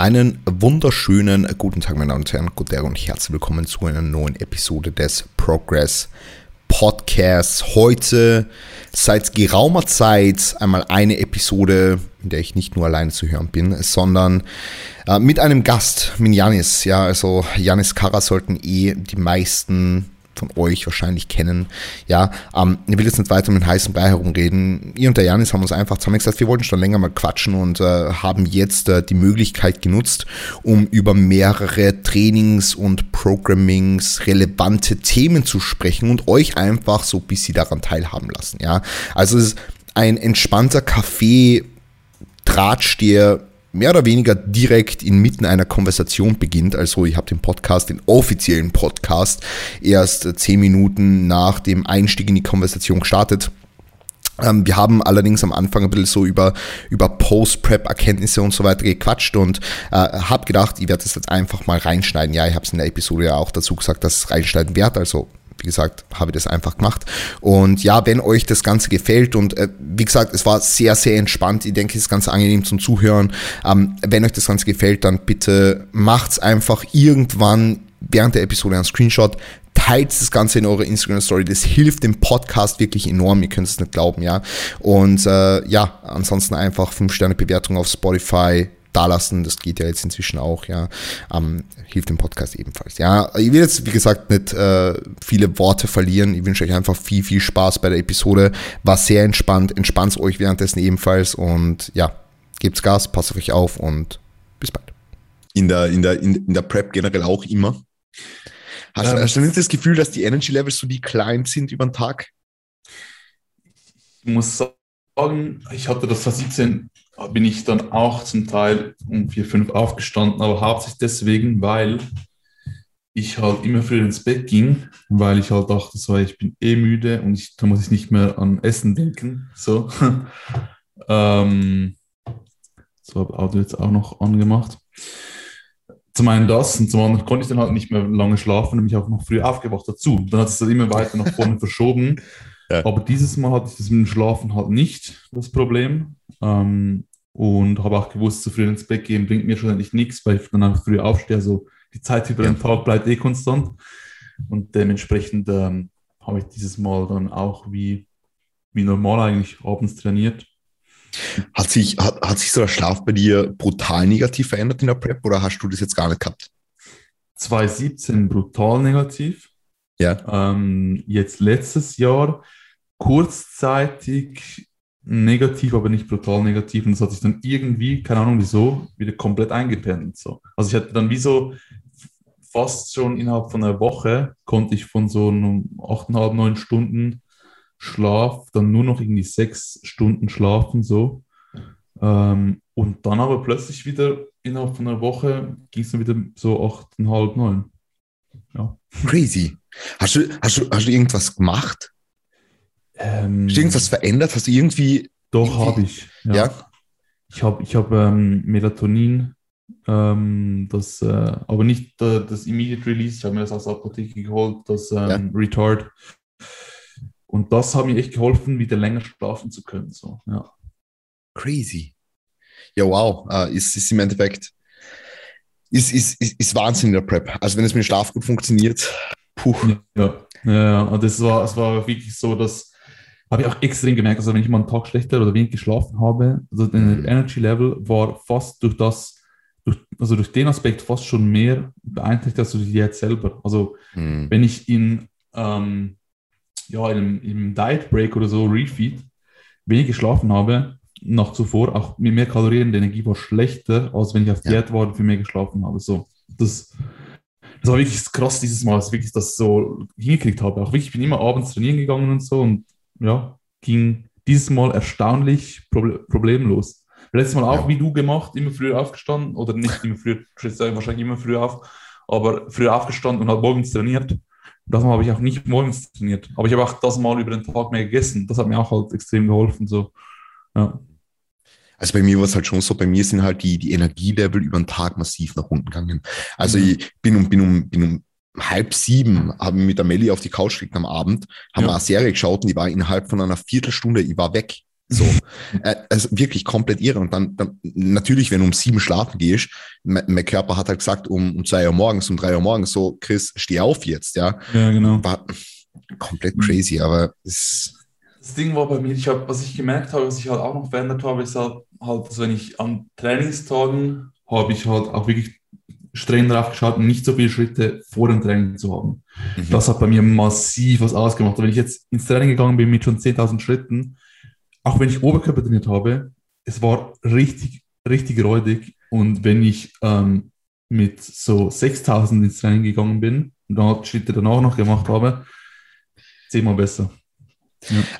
Einen wunderschönen guten Tag, meine Damen und Herren, guten Tag und herzlich willkommen zu einer neuen Episode des Progress Podcasts. Heute seit geraumer Zeit einmal eine Episode, in der ich nicht nur alleine zu hören bin, sondern äh, mit einem Gast, mit Janis. Ja, also Janis Kara sollten eh die meisten von euch wahrscheinlich kennen. Ja, ähm, ich will jetzt nicht weiter mit heißen Brei herumreden. Ihr und der Janis haben uns einfach zusammengesetzt, wir wollten schon länger mal quatschen und äh, haben jetzt äh, die Möglichkeit genutzt, um über mehrere Trainings und Programmings relevante Themen zu sprechen und euch einfach so ein bisschen daran teilhaben lassen. Ja, also es ist ein entspannter Kaffee Tratsch, der mehr oder weniger direkt inmitten einer Konversation beginnt. Also ich habe den Podcast, den offiziellen Podcast, erst zehn Minuten nach dem Einstieg in die Konversation gestartet. Ähm, wir haben allerdings am Anfang ein bisschen so über, über Post-Prep-Erkenntnisse und so weiter gequatscht und äh, habe gedacht, ich werde das jetzt einfach mal reinschneiden. Ja, ich habe es in der Episode ja auch dazu gesagt, dass es reinschneiden wird, also wie gesagt, habe ich das einfach gemacht. Und ja, wenn euch das Ganze gefällt und äh, wie gesagt, es war sehr, sehr entspannt. Ich denke, es ist ganz angenehm zum Zuhören. Ähm, wenn euch das Ganze gefällt, dann bitte macht's einfach irgendwann während der Episode einen Screenshot, teilt das Ganze in eure Instagram Story. Das hilft dem Podcast wirklich enorm. Ihr könnt es nicht glauben, ja. Und äh, ja, ansonsten einfach 5 Sterne Bewertung auf Spotify, dalassen. Das geht ja jetzt inzwischen auch, ja. Ähm, hilft dem Podcast ebenfalls. Ja, ich will jetzt, wie gesagt, nicht äh, viele Worte verlieren. Ich wünsche euch einfach viel, viel Spaß bei der Episode. War sehr entspannt. Entspannt euch währenddessen ebenfalls und ja, gebt's Gas, passt auf euch auf und bis bald. In der, in der, in, in der Prep generell auch immer. Hast, ähm, hast du nicht das Gefühl, dass die Energy Levels so die klein sind über den Tag? Ich muss sagen, ich hatte das 2017 bin ich dann auch zum Teil um vier, fünf aufgestanden, aber hauptsächlich deswegen, weil ich halt immer früher ins Bett ging, weil ich halt dachte, so, ich bin eh müde und ich, da muss ich nicht mehr an Essen denken. So, ähm, so habe Audio jetzt auch noch angemacht. Zum einen das und zum anderen konnte ich dann halt nicht mehr lange schlafen und mich auch noch früh aufgewacht dazu. Dann hat es dann immer weiter nach vorne verschoben. Ja. Aber dieses Mal hatte ich das mit dem Schlafen halt nicht, das Problem. Ähm, und habe auch gewusst, zu früh ins Bett gehen bringt mir schlussendlich nichts, weil ich dann früh aufstehe. Also die Zeit über den Tag bleibt eh konstant. Und dementsprechend ähm, habe ich dieses Mal dann auch wie, wie normal eigentlich abends trainiert. Hat sich, hat, hat sich so der Schlaf bei dir brutal negativ verändert in der Prep oder hast du das jetzt gar nicht gehabt? 2017 brutal negativ. Ja. Ähm, jetzt letztes Jahr kurzzeitig negativ, aber nicht brutal negativ. Und das hat sich dann irgendwie, keine Ahnung wieso, wieder komplett eingependelt. So. Also ich hatte dann wie so fast schon innerhalb von einer Woche konnte ich von so einem 8,5, 9 Stunden Schlaf dann nur noch irgendwie sechs Stunden schlafen so. Ähm, und dann aber plötzlich wieder innerhalb von einer Woche ging es dann wieder so 8,5, 9. Ja. Crazy. Hast du, hast, du, hast du irgendwas gemacht? Ähm, Hast du irgendwas verändert? Hast du irgendwie. Doch, habe ich. Ja. ja. Ich habe ich hab, ähm, Melatonin, ähm, das, äh, aber nicht äh, das Immediate Release, ich habe mir das aus der Apotheke geholt, das ähm, ja. Retard. Und das hat mir echt geholfen, wieder länger schlafen zu können. So, ja. Crazy. Ja, wow. Uh, ist, ist im Endeffekt ist, ist, ist, ist Wahnsinn in der Prep. Also wenn es mit dem Schlaf gut funktioniert, puh. Ja, ja, ja. das war, es war wirklich so, dass habe ich auch extrem gemerkt, also wenn ich mal einen Tag schlechter oder wenig geschlafen habe, also der mhm. Energy Level war fast durch das, durch, also durch den Aspekt fast schon mehr beeinträchtigt als durch die Diät selber. Also mhm. wenn ich in, ähm, ja, in, im Diet Break oder so, Refeed, wenig geschlafen habe, nach zuvor, auch mit mehr Kalorien, die Energie war schlechter, als wenn ich auf Diät ja. war und viel mehr geschlafen habe. So, das, das war wirklich krass dieses Mal, dass ich wirklich das so hingekriegt habe. Auch wirklich, ich bin immer abends trainieren gegangen und so und ja, ging dieses Mal erstaunlich problemlos. Letztes Mal auch ja. wie du gemacht, immer früher aufgestanden oder nicht immer früher, wahrscheinlich immer früher auf, aber früher aufgestanden und halt morgens trainiert. Das Mal habe ich auch nicht morgens trainiert, aber ich habe auch das Mal über den Tag mehr gegessen. Das hat mir auch halt extrem geholfen. So. Ja. Also bei mir war es halt schon so, bei mir sind halt die, die Energielevel über den Tag massiv nach unten gegangen. Also mhm. ich bin um, bin um, bin um halb sieben haben wir mit der Melli auf die Couch gelegt am Abend, haben ja. eine Serie geschaut und die war innerhalb von einer Viertelstunde, ich war weg. So, äh, also wirklich komplett irre. Und dann, dann natürlich, wenn du um sieben schlafen gehst, mein, mein Körper hat halt gesagt, um, um zwei Uhr morgens, um drei Uhr morgens, so, Chris, steh auf jetzt, ja. Ja, genau. War komplett crazy, aber es, Das Ding war bei mir, ich hab, was ich gemerkt habe, was ich halt auch noch verändert habe, ist halt, halt also wenn ich an Trainingstagen habe ich halt auch wirklich streng darauf geschaut, nicht so viele Schritte vor dem Training zu haben. Mhm. Das hat bei mir massiv was ausgemacht. Wenn ich jetzt ins Training gegangen bin mit schon 10.000 Schritten, auch wenn ich Oberkörper trainiert habe, es war richtig, richtig räudig. Und wenn ich ähm, mit so 6.000 ins Training gegangen bin und dann Schritte danach noch gemacht habe, zehnmal besser.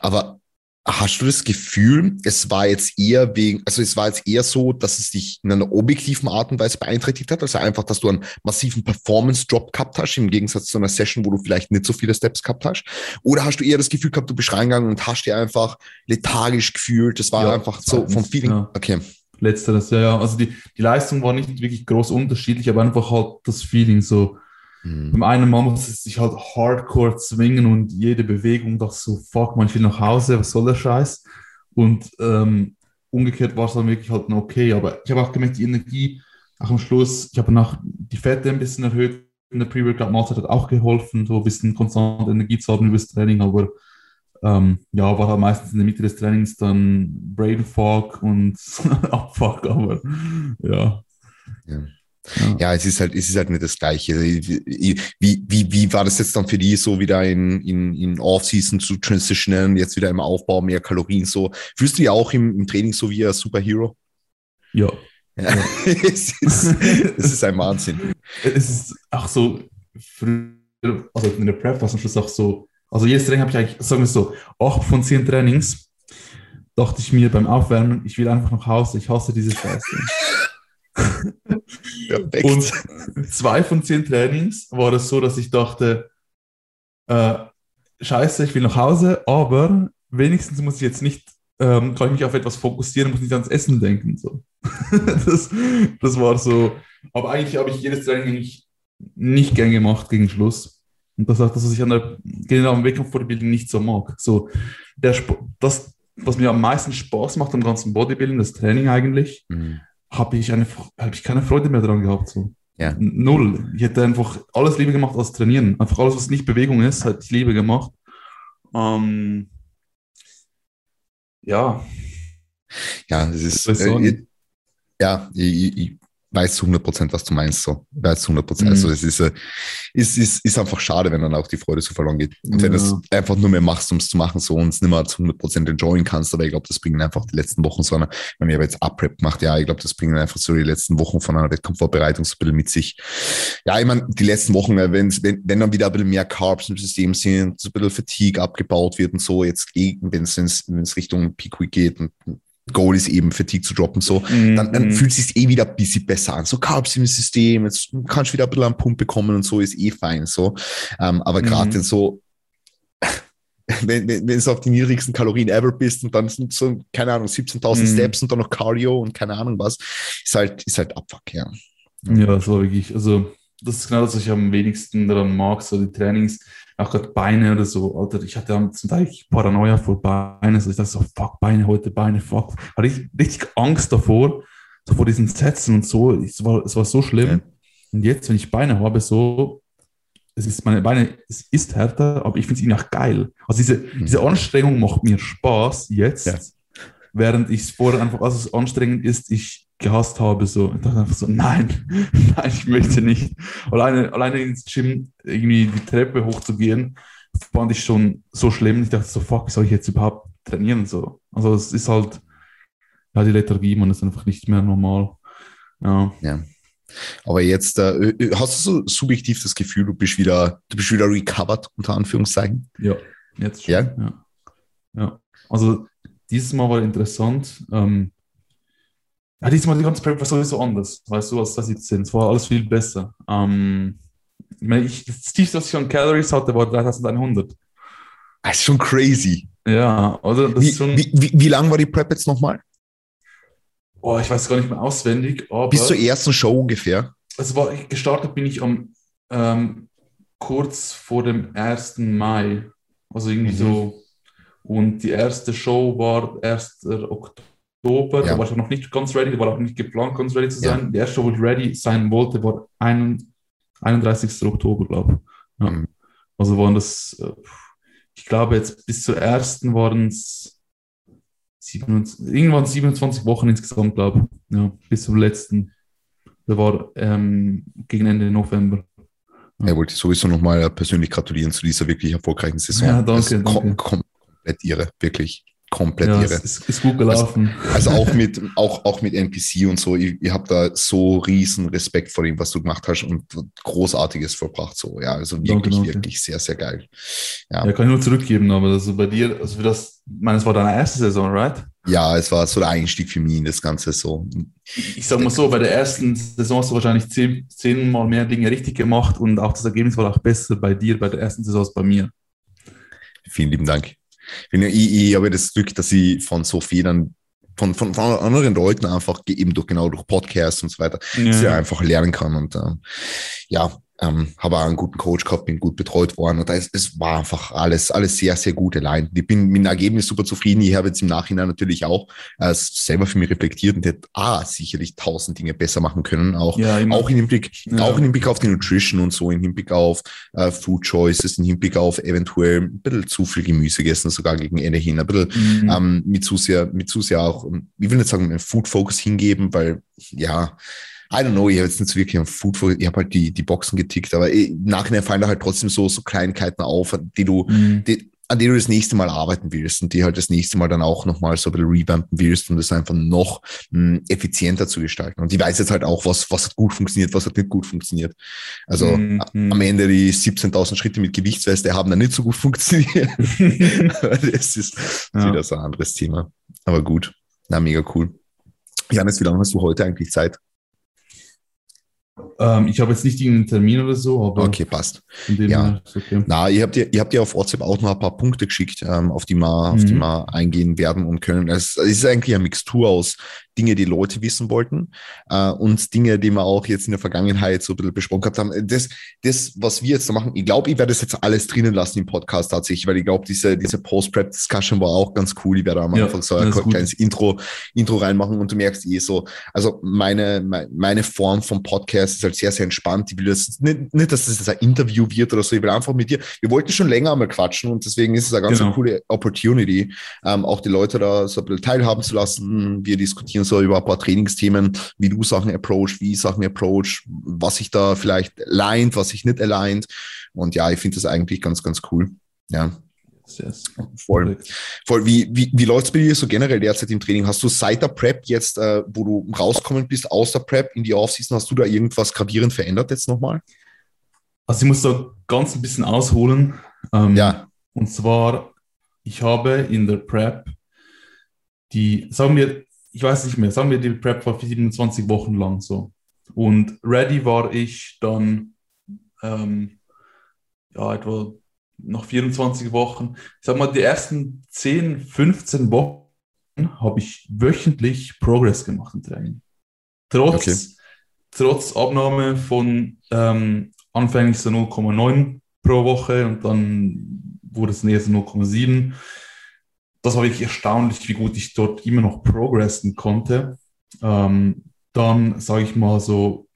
Aber hast du das Gefühl, es war jetzt eher wegen, also es war jetzt eher so, dass es dich in einer objektiven Art und Weise beeinträchtigt hat, also einfach, dass du einen massiven Performance-Drop gehabt hast, im Gegensatz zu einer Session, wo du vielleicht nicht so viele Steps gehabt hast? Oder hast du eher das Gefühl gehabt, du bist reingegangen und hast dir einfach lethargisch gefühlt, das war Ja, einfach so vom Feeling, ja. okay. Letzteres, ja, ja. Also die, die Leistung war nicht wirklich groß unterschiedlich, aber einfach halt das Feeling so. Hm. Beim einen Mal muss es sich halt hardcore zwingen und jede Bewegung doch so, fuck, man, will nach Hause, was soll der Scheiß? Und ähm, umgekehrt war es dann wirklich halt okay, aber ich habe auch gemerkt, die Energie, auch am Schluss, ich habe nach die Fette ein bisschen erhöht, in der Pre-Workout-Mahlzeit hat auch geholfen, so ein bisschen konstant Energie zu haben über das Training, aber ähm, ja, war halt meistens in der Mitte des Trainings dann Brain Fog und Abfuck, aber ja. Ja. Ja. Ja, es ist halt, es ist halt nicht das Gleiche. Wie, wie, wie war das jetzt dann für die so wieder in, in, in Off-Season zu transitionen, jetzt wieder im Aufbau, mehr Kalorien so? Fühlst du dich auch im, im Training so wie ein Superhero? ja. Ja. es, ist, es ist ein Wahnsinn. Es ist auch so, also in der Prep war es am Schluss auch so, also jedes Training habe ich eigentlich, sagen wir so, acht von zehn Trainings dachte ich mir beim Aufwärmen, ich will einfach nach Hause, ich hasse diese Scheiße. Perfekt. Und zwei von zehn Trainings war es so, dass ich dachte, äh, scheiße, ich will nach Hause, aber wenigstens muss ich jetzt nicht, ähm, kann ich mich auf etwas fokussieren, muss nicht ans Essen denken. So. das, das war so. Aber eigentlich habe ich jedes Training eigentlich nicht gern gemacht gegen Schluss. Und das ist auch das, was ich an der genau am Wettkampf-Bodybuilding nicht so mag. So, der Sp das, was mir am meisten Spaß macht am ganzen Bodybuilding, das Training eigentlich, Mhm. Habe ich, eine, habe ich keine Freude mehr dran gehabt. So. Ja. Null. Ich hätte einfach alles lieber gemacht als trainieren. Einfach alles, was nicht Bewegung ist, hätte ich lieber gemacht. Ähm, ja, Ja, es ist, äh, ja, ich, ich weiß zu 100 Prozent, was du meinst, so. Weiß zu 100 Prozent. Mhm. Also, es ist, äh, ist, ist, ist einfach schade, wenn dann auch die Freude so verloren geht. Und wenn du es Ja. einfach nur mehr machst, um es zu machen, so, und es nicht mehr zu 100 Prozent enjoyen kannst, aber ich glaube, das bringen einfach die letzten Wochen so eine, wenn ich aber jetzt Up-Rap gemacht, ja, ich glaube, das bringen einfach so die letzten Wochen von einer Wettkampfvorbereitung so ein bisschen mit sich. Ja, ich meine, die letzten Wochen, äh, wenn's, wenn, wenn dann wieder ein bisschen mehr Carbs im System sind, so ein bisschen Fatigue abgebaut wird und so, jetzt, wenn es wenn es Richtung Peak Week geht und Goal ist eben Fatigue zu droppen, so, dann, dann Mhm. fühlt es sich eh wieder ein bisschen besser an. So Carbs im System, jetzt kannst du wieder ein bisschen einen Pump bekommen und so, ist eh fein, so. Ähm, aber gerade Mhm. so, wenn, wenn, wenn du auf die niedrigsten Kalorien ever bist und dann sind so, keine Ahnung, 17.000 Mhm. Steps und dann noch Cardio und keine Ahnung was, ist halt, ist halt Abfuck, ja. Ja, das war wirklich, also das ist genau das, was ich am wenigsten daran mag, so die Trainings, auch gerade Beine oder so, Alter, ich hatte zum Teil Paranoia vor Beine, also ich dachte so, fuck, Beine heute, Beine, fuck, hatte ich richtig Angst davor, so vor diesen Sätzen und so, es war, es war so schlimm. Ja. Und jetzt, wenn ich Beine habe, so, es ist meine Beine, es ist härter, aber ich finde es irgendwie auch geil. Also diese, diese Anstrengung macht mir Spaß jetzt, Ja. während ich es vorher einfach, als es anstrengend ist, ich gehasst habe, so. Ich dachte einfach so, nein, nein, ich möchte nicht. Alleine, alleine ins Gym irgendwie die Treppe hochzugehen, fand ich schon so schlimm. Ich dachte so, fuck, soll ich jetzt überhaupt trainieren? So. Also es ist halt, ja, die Lethargie, man ist einfach nicht mehr normal. Ja. Ja. Aber jetzt, äh, hast du so subjektiv das Gefühl, du bist wieder, du bist wieder recovered, unter Anführungszeichen? Ja, jetzt schon. Ja? Ja. ja. Also dieses Mal war interessant. Ähm, ja, dieses Mal die ganze Prep war sowieso anders, weißt du, als das jetzt sind. Es war alles viel besser. Ähm, ich meine, ich, das tiefste, was ich an Calories hatte, war 3100. Das ist schon crazy. Ja, also das Wie, ist schon. wie, wie, wie lang war die Prep jetzt nochmal? Oh, ich weiß gar nicht mehr auswendig, aber Bis zur ersten Show ungefähr. es war, gestartet bin ich am ähm, kurz vor dem 1. Mai. Also irgendwie Mhm. so Und die erste Show war 1. Oktober, Ja. da war ich auch noch nicht ganz ready, war auch nicht geplant, ganz ready zu Ja. sein. Die erste Show, wo ich ready sein wollte, war ein, 31. Oktober, glaube ich. Ja. Mhm. Also waren das, äh, ich glaube jetzt bis zur ersten waren es irgendwann 27 Wochen insgesamt, glaube ich. Ja, bis zum letzten. Der war ähm, gegen Ende November. Er wollte sowieso nochmal persönlich gratulieren zu dieser wirklich erfolgreichen Saison. Ja, danke, Das danke. kom komplett irre, wirklich. Komplett Ja, irre. es ist, ist gut gelaufen. Also auch mit, auch, auch mit NPC und so, ich, ich habe da so riesen Respekt vor dem, was du gemacht hast und Großartiges vollbracht. So, ja, also wirklich, Danke, danke. wirklich sehr, sehr geil. Ja, kann ich nur zurückgeben, aber also bei dir, also für das, ich meine, es war deine erste Saison, right? Ja, es war so der Einstieg für mich in das Ganze so. Ich sag mal so, bei der ersten Saison hast du wahrscheinlich zehn, zehnmal mehr Dinge richtig gemacht und auch das Ergebnis war auch besser bei dir bei der ersten Saison als bei mir. Vielen lieben Dank. Ich, ich, ich habe das Glück, dass ich von so vielen, von, von, von anderen Leuten einfach eben durch genau durch Podcasts und so weiter, sehr einfach lernen kann. Und ähm, ja, ähm, habe auch einen guten Coach gehabt, bin gut betreut worden und da ist, es war einfach alles, alles sehr, sehr gute Line. Ich bin mit dem Ergebnis super zufrieden. Ich habe jetzt im Nachhinein natürlich auch äh, selber für mich reflektiert und hätte ah, sicherlich tausend Dinge besser machen können. Auch, Ja, immer. auch im Hinblick, Ja. auch im Hinblick auf die Nutrition und so, im Hinblick auf äh, Food Choices, im Hinblick auf eventuell ein bisschen zu viel Gemüse gegessen, sogar gegen Ende hin, ein bisschen Mhm. ähm, mit zu sehr, mit zu sehr auch, ich will nicht sagen, einen Food Focus hingeben, weil, ja, I don't know, ich habe jetzt nicht so wirklich einen Food ich habe halt die, die Boxen getickt, aber eh, im Nachhinein fallen da halt trotzdem so, so Kleinigkeiten auf, die du, Mhm. die, an denen du das nächste Mal arbeiten willst und die halt das nächste Mal dann auch nochmal so ein bisschen revampen willst, um das einfach noch mh, effizienter zu gestalten. Und ich weiß jetzt halt auch, was, was hat gut funktioniert, was hat nicht gut funktioniert. Also Mhm. am Ende die 17.000 Schritte mit Gewichtsweste haben dann nicht so gut funktioniert. das ist Ja. wieder so ein anderes Thema. Aber gut. Na, mega cool. Janis, wie lange hast du heute eigentlich Zeit? Ähm, ich habe jetzt nicht irgendeinen Termin oder so, aber Okay, passt. Ja. okay. Na, ihr habt dir, ihr habt dir auf WhatsApp auch noch ein paar Punkte geschickt, ähm, auf die wir, auf die Mhm. wir eingehen werden und können. Es, es ist eigentlich eine Mixtur aus Dinge, die Leute wissen wollten äh, und Dinge, die wir auch jetzt in der Vergangenheit so ein bisschen besprochen gehabt haben. Das, das, was wir jetzt da machen, ich glaube, ich werde das jetzt alles drinnen lassen im Podcast tatsächlich, weil ich glaube, diese, diese Post-Prep-Discussion war auch ganz cool. Ich werde am Ja, Anfang so das ein gut. kleines Intro, Intro reinmachen und du merkst eh so, also meine, meine, Form vom Podcast ist halt sehr, sehr entspannt. Ich will das nicht, nicht, dass das jetzt ein Interview wird oder so. Ich will einfach mit dir, wir wollten schon länger einmal quatschen und deswegen ist es eine ganz Genau. coole Opportunity, ähm, auch die Leute da so ein bisschen teilhaben zu lassen. Wir diskutieren so über ein paar Trainingsthemen, wie du Sachen approach, wie ich Sachen approach, was sich da vielleicht aligned, was sich nicht aligned. Und ja, ich finde das eigentlich ganz, ganz cool. Ja, Yes. voll. Voll, wie, wie, wie läuft's bei dir so generell derzeit im Training? Hast du seit der Prep jetzt, äh, wo du rauskommen bist aus der Prep in die Offseason, hast du da irgendwas gravierend verändert jetzt nochmal? Also ich muss da ganz ein bisschen ausholen. Ähm, Ja, Und zwar, ich habe in der Prep die, sagen wir, ich weiß nicht mehr, sagen wir, die Prep war 27 Wochen lang so. Und ready war ich dann, ähm, ja, etwa nach 24 Wochen. Ich sag mal, die ersten 10, 15 Wochen habe ich wöchentlich Progress gemacht im Training. Trotz, Okay. trotz Abnahme von ähm, anfänglich so 0,9 pro Woche und dann wurde es näher so 0,7. Das war wirklich erstaunlich, wie gut ich dort immer noch progressen konnte. Ähm, dann, sage ich mal, so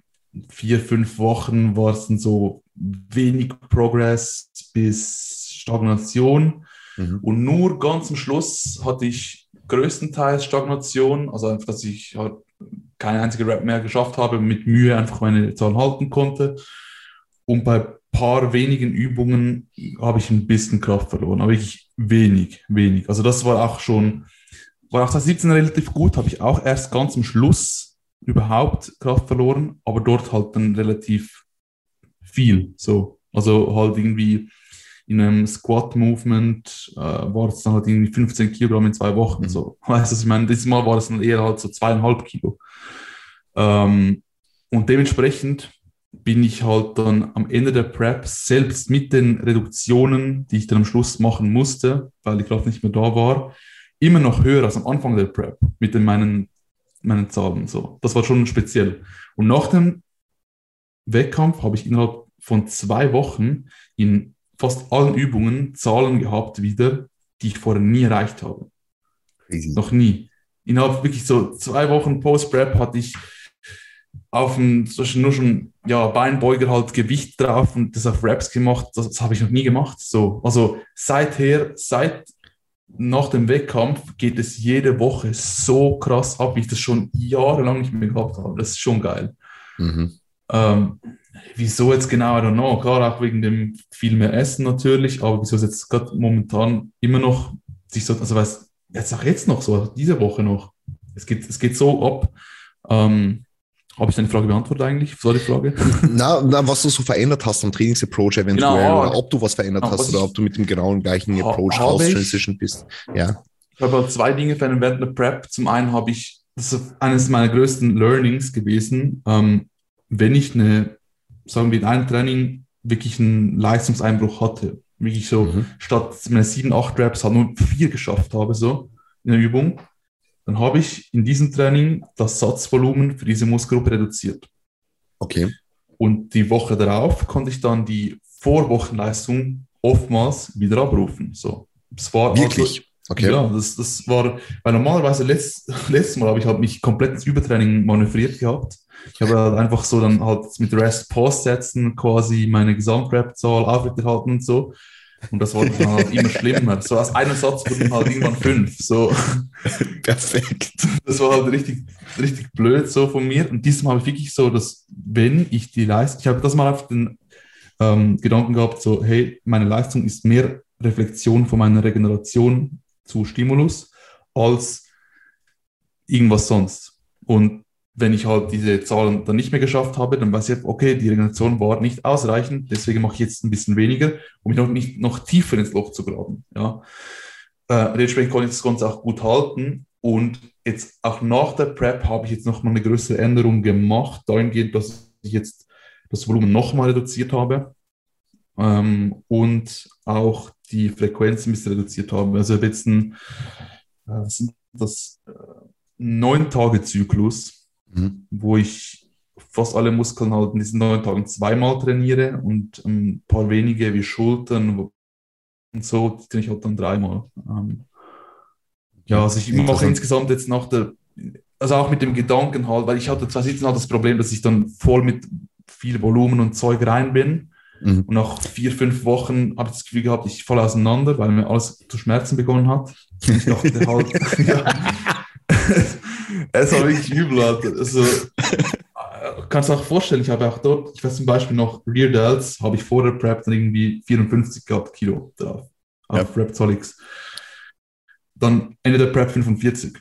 vier, fünf Wochen war es dann so wenig Progress bis Stagnation. Mhm. Und nur ganz am Schluss hatte ich größtenteils Stagnation, also einfach, dass ich halt keine einzige Rap mehr geschafft habe, mit Mühe einfach meine Zahlen halten konnte. Und bei paar wenigen Übungen habe ich ein bisschen Kraft verloren, aber wirklich wenig, wenig. Also das war auch schon, war auch 2017 relativ gut, habe ich auch erst ganz am Schluss überhaupt Kraft verloren, aber dort halt dann relativ viel, so. Also halt irgendwie in einem Squat-Movement äh, war es dann halt irgendwie 15 Kilogramm in zwei Wochen. Mhm. So. Weißt du, was ich meine? Dieses Mal war es dann eher halt so zweieinhalb Kilo. Ähm, und dementsprechend bin ich halt dann am Ende der Prep selbst mit den Reduktionen, die ich dann am Schluss machen musste, weil die Kraft nicht mehr da war, immer noch höher als am Anfang der Prep mit den meinen, meinen Zahlen. So. Das war schon speziell. Und nach dem Wettkampf habe ich innerhalb von zwei Wochen in fast allen Übungen Zahlen gehabt wieder, die ich vorher nie erreicht habe. Crazy. Noch nie. Innerhalb wirklich so zwei Wochen Post-Prep hatte ich auf dem, nur schon, ja, Beinbeuger halt Gewicht drauf und das auf Raps gemacht. Das, das habe ich noch nie gemacht. So, also seither, seit nach dem Wettkampf geht es jede Woche so krass ab, wie ich das schon jahrelang nicht mehr gehabt habe. Das ist schon geil. Mhm. Ähm, wieso jetzt genau, I don't know. Klar, auch wegen dem viel mehr Essen natürlich, aber wieso es jetzt gerade momentan immer noch sich so, also weiß, jetzt auch jetzt noch so, diese Woche noch. Es geht, es geht so ab. Ähm, habe ich deine Frage beantwortet eigentlich? So die Frage? na, na, was du so verändert hast am Trainingsapproach eventuell, genau. oder ob du was verändert hast oder ob du mit dem genauen gleichen Approach transition bist. Ja. Ich habe halt zwei Dinge verändert während der Prep. Zum einen habe ich, das ist eines meiner größten Learnings gewesen, ähm, wenn ich eine, sagen wir in einem Training wirklich einen Leistungseinbruch hatte, wirklich so mhm. statt meine sieben, acht Reps halt nur vier geschafft habe, so in der Übung, dann habe ich in diesem Training das Satzvolumen für diese Muskelgruppe reduziert. Okay. Und die Woche darauf konnte ich dann die Vorwochenleistung oftmals wieder abrufen. So, es war wirklich. Also, okay. Ja, das, das war, weil normalerweise letzt, letztes Mal habe ich halt mich komplett ins Übertraining manövriert gehabt. Ich habe halt einfach so dann halt mit Rest Pause setzen quasi meine Gesamtrap-Zahl aufrechterhalten und so. Und das wurde dann halt immer schlimmer. So aus einem Satz wurden halt irgendwann fünf. So. Perfekt. Das war halt richtig, richtig blöd so von mir. Und diesmal habe ich wirklich so, dass wenn ich die Leistung, ich habe das mal auf den ähm, Gedanken gehabt, so, hey, meine Leistung ist mehr Reflexion von meiner Regeneration zu Stimulus als irgendwas sonst. Und wenn ich halt diese Zahlen dann nicht mehr geschafft habe, dann weiß ich, okay, die Regeneration war nicht ausreichend, deswegen mache ich jetzt ein bisschen weniger, um mich noch nicht noch tiefer ins Loch zu graben. Ja. Äh, dementsprechend konnte ich das Ganze auch gut halten und jetzt auch nach der Prep habe ich jetzt nochmal eine größere Änderung gemacht, dahingehend, dass ich jetzt das Volumen nochmal reduziert habe ähm, und auch die Frequenz ein bisschen reduziert habe. Also jetzt ein, äh, das äh, neun Tage Zyklus mhm. wo ich fast alle Muskeln halt in diesen neun Tagen zweimal trainiere und ein paar wenige wie Schultern und so trainiere ich halt dann dreimal. Ähm, ja, also ich mache insgesamt jetzt nach der, also auch mit dem Gedanken halt, weil ich hatte 2017 halt das Problem, dass ich dann voll mit viel Volumen und Zeug rein bin. Mhm. Und nach vier, fünf Wochen habe ich das Gefühl gehabt, ich falle auseinander, weil mir alles zu schmerzen begonnen hat. Und ich dachte halt, ja, es war wirklich übel, Alter. Also, äh, kannst du auch vorstellen, ich habe auch dort, ich weiß zum Beispiel noch, Rear Delts habe ich vor der Prep dann irgendwie 54 gehabt Kilo drauf. Auf ja. Reptolix. Dann Ende der Prep 45.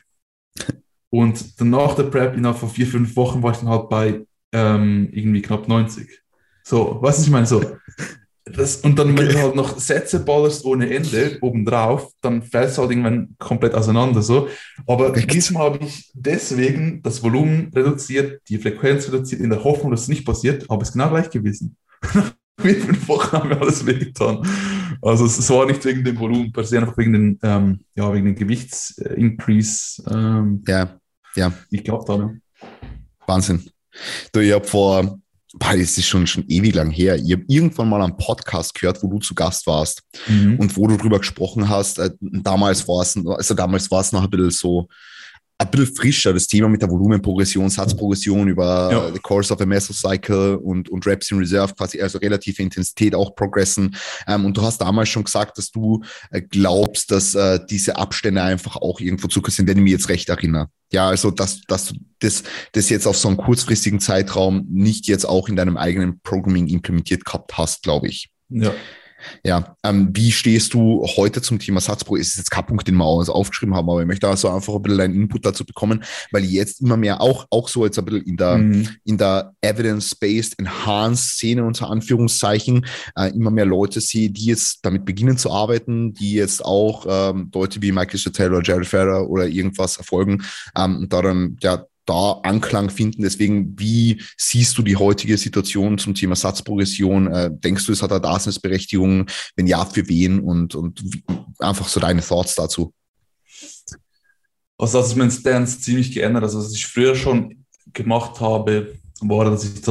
Und dann nach der Prep, innerhalb von vier, fünf Wochen, war ich dann halt bei ähm, irgendwie knapp 90. So, was ich meine, so, das, und dann, wenn du halt noch Sätze ballerst ohne Ende obendrauf, dann fällt es halt irgendwann komplett auseinander. So. Aber diesmal habe ich deswegen das Volumen reduziert, die Frequenz reduziert, in der Hoffnung, dass es nicht passiert, aber es ist genau gleich gewesen. Vier, fünf Wochen haben wir alles wehgetan. Also es, es, war nicht wegen dem Volumen per se, einfach wegen den, ähm, ja, wegen dem Gewichts-Increase. Ähm, ja, ja. Ich glaube da. Ne? Wahnsinn. Du, ich habe vor boah, das ist schon, schon ewig lang her. Ich habe irgendwann mal einen Podcast gehört, wo du zu Gast warst mhm. und wo du drüber gesprochen hast. Äh, damals war es, also damals war es noch ein bisschen so, ein bisschen frischer, das Thema mit der Volumenprogression, Satzprogression über ja. the course of a Mesocycle und, und Reps in Reserve, quasi also relative Intensität auch progressen. Ähm, und du hast damals schon gesagt, dass du äh, glaubst, dass äh, diese Abstände einfach auch irgendwo Zucker sind, wenn ich mich jetzt recht erinnere. Ja, also dass, dass du das, das jetzt auf so einen kurzfristigen Zeitraum nicht jetzt auch in deinem eigenen Programming implementiert gehabt hast, glaube ich. Ja. Ja, ähm, wie stehst du heute zum Thema Satzpro? Es ist jetzt kein Punkt, den wir alles aufgeschrieben haben, aber ich möchte also einfach ein bisschen deinen Input dazu bekommen, weil ich jetzt immer mehr auch, auch so jetzt ein bisschen in der, mhm. in der Evidence-Based Enhanced Szene unter Anführungszeichen äh, immer mehr Leute sehe, die jetzt damit beginnen zu arbeiten, die jetzt auch ähm, Leute wie Michael oder Jared Ferrer oder irgendwas erfolgen ähm, und daran ja da Anklang finden. Deswegen, wie siehst du die heutige Situation zum Thema Satzprogression? Äh, denkst du, es hat eine Daseinsberechtigung? Wenn ja, für wen? Und, und wie, einfach so deine Thoughts dazu. Also, das ist mein Stance ziemlich geändert. Also, was ich früher schon gemacht habe, war, dass ich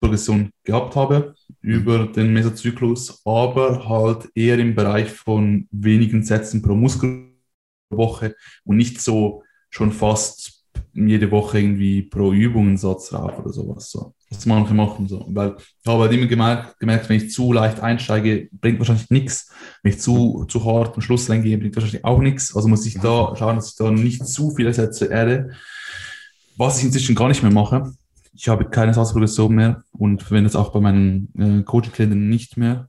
Progression gehabt habe über den Mesozyklus, aber halt eher im Bereich von wenigen Sätzen pro Muskelwoche und nicht so schon fast jede Woche irgendwie pro Übung einen Satz drauf oder sowas. So. Was manche machen so. Weil ich habe halt immer gemerkt, gemerkt, wenn ich zu leicht einsteige, bringt wahrscheinlich nichts. Wenn ich zu, zu hart am Schluss gehe, bringt wahrscheinlich auch nichts. Also muss ich da schauen, dass ich da nicht zu viele Sätze erde. Was ich inzwischen gar nicht mehr mache. Ich habe keine Satzprogression mehr und verwende es auch bei meinen äh, Coaching-Klienten nicht mehr.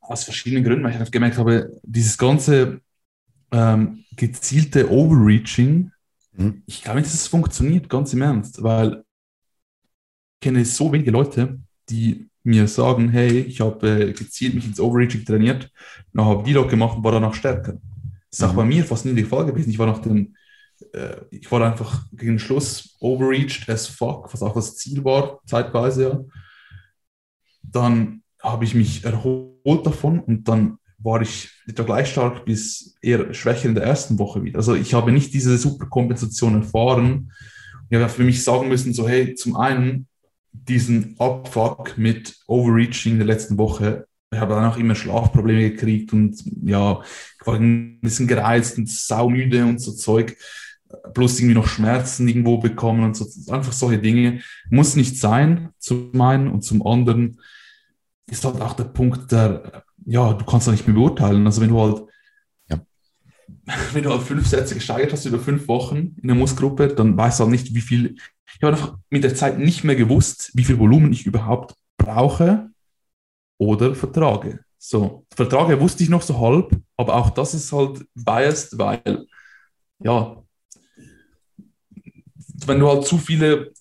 Aus verschiedenen Gründen, weil ich einfach gemerkt habe, dieses ganze ähm, gezielte Overreaching. Ich glaube dass es funktioniert, ganz im Ernst, weil ich kenne so wenige Leute, die mir sagen, hey, ich habe äh, gezielt mich ins Overreaching trainiert, dann habe die Deload gemacht und war danach stärker. Das ist mhm. auch bei mir fast nie der Fall gewesen. Ich war nach dem, äh, ich war einfach gegen den Schluss overreached as fuck, was auch das Ziel war, zeitweise ja. Dann habe ich mich erholt davon und dann war ich etwa gleich stark bis eher schwächer in der ersten Woche wieder. Also ich habe nicht diese Superkompensation erfahren. Ich habe für mich sagen müssen, so hey, zum einen diesen Abfuck mit Overreaching in der letzten Woche. Ich habe dann auch immer Schlafprobleme gekriegt und ja, ich war ein bisschen gereizt und saumüde und so Zeug. Plus irgendwie noch Schmerzen irgendwo bekommen und so. Einfach solche Dinge. Muss nicht sein, zum einen. Und zum anderen ist halt auch der Punkt, der ja, du kannst da nicht mehr beurteilen. Also wenn du halt, ja. wenn du halt fünf Sätze gesteigert hast über fünf Wochen in der Muskelgruppe, dann weißt du halt nicht, wie viel. Ich habe einfach mit der Zeit nicht mehr gewusst, wie viel Volumen ich überhaupt brauche oder vertrage. So, vertrage wusste ich noch so halb, aber auch das ist halt biased, weil, ja, wenn du halt zu viele,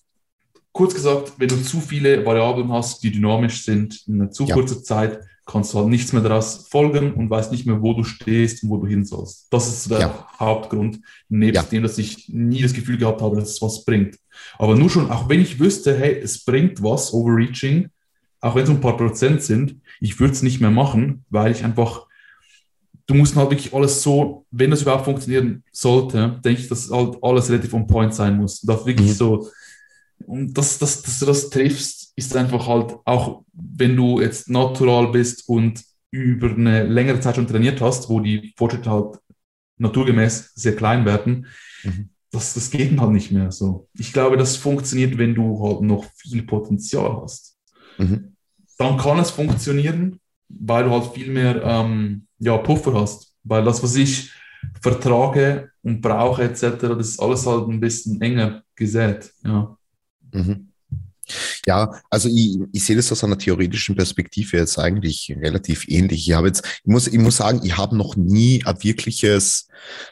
kurz gesagt, wenn du zu viele Variablen hast, die dynamisch sind in einer zu ja. kurzer Zeit, kannst du halt nichts mehr daraus folgen und weißt nicht mehr, wo du stehst und wo du hin sollst. Das ist der ja. Hauptgrund, neben ja. dem, dass ich nie das Gefühl gehabt habe, dass es was bringt. Aber nur schon, auch wenn ich wüsste, hey, es bringt was, Overreaching, auch wenn es ein paar Prozent sind, ich würde es nicht mehr machen, weil ich einfach, du musst halt wirklich alles so, wenn das überhaupt funktionieren sollte, denke ich, dass halt alles relativ on point sein muss. Du wirklich mhm. so, und dass, dass, dass du das triffst, ist einfach halt auch, wenn du jetzt natural bist und über eine längere Zeit schon trainiert hast, wo die Fortschritte halt naturgemäß sehr klein werden, mhm. das, das geht halt nicht mehr so. Ich glaube, das funktioniert, wenn du halt noch viel Potenzial hast. Mhm. Dann kann es funktionieren, weil du halt viel mehr ähm, ja, Puffer hast. Weil das, was ich vertrage und brauche etc., das ist alles halt ein bisschen enger gesät. Ja. Mhm. Ja, also ich, ich sehe das aus einer theoretischen Perspektive jetzt eigentlich relativ ähnlich. Ich habe jetzt, ich muss, ich muss sagen, ich habe noch nie ein wirkliches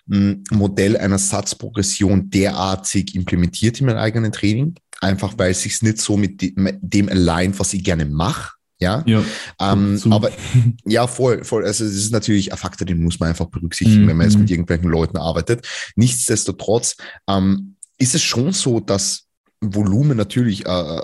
hm, Modell einer Satzprogression derartig implementiert in meinem eigenen Training. Einfach weil es sich nicht so mit dem, allein, was ich gerne mache. Ja, ja ähm, aber ja, voll, voll. Also es ist natürlich ein Faktor, den muss man einfach berücksichtigen, mhm. wenn man jetzt mit mhm. irgendwelchen Leuten arbeitet. Nichtsdestotrotz ähm, ist es schon so, dass Volumen natürlich äh,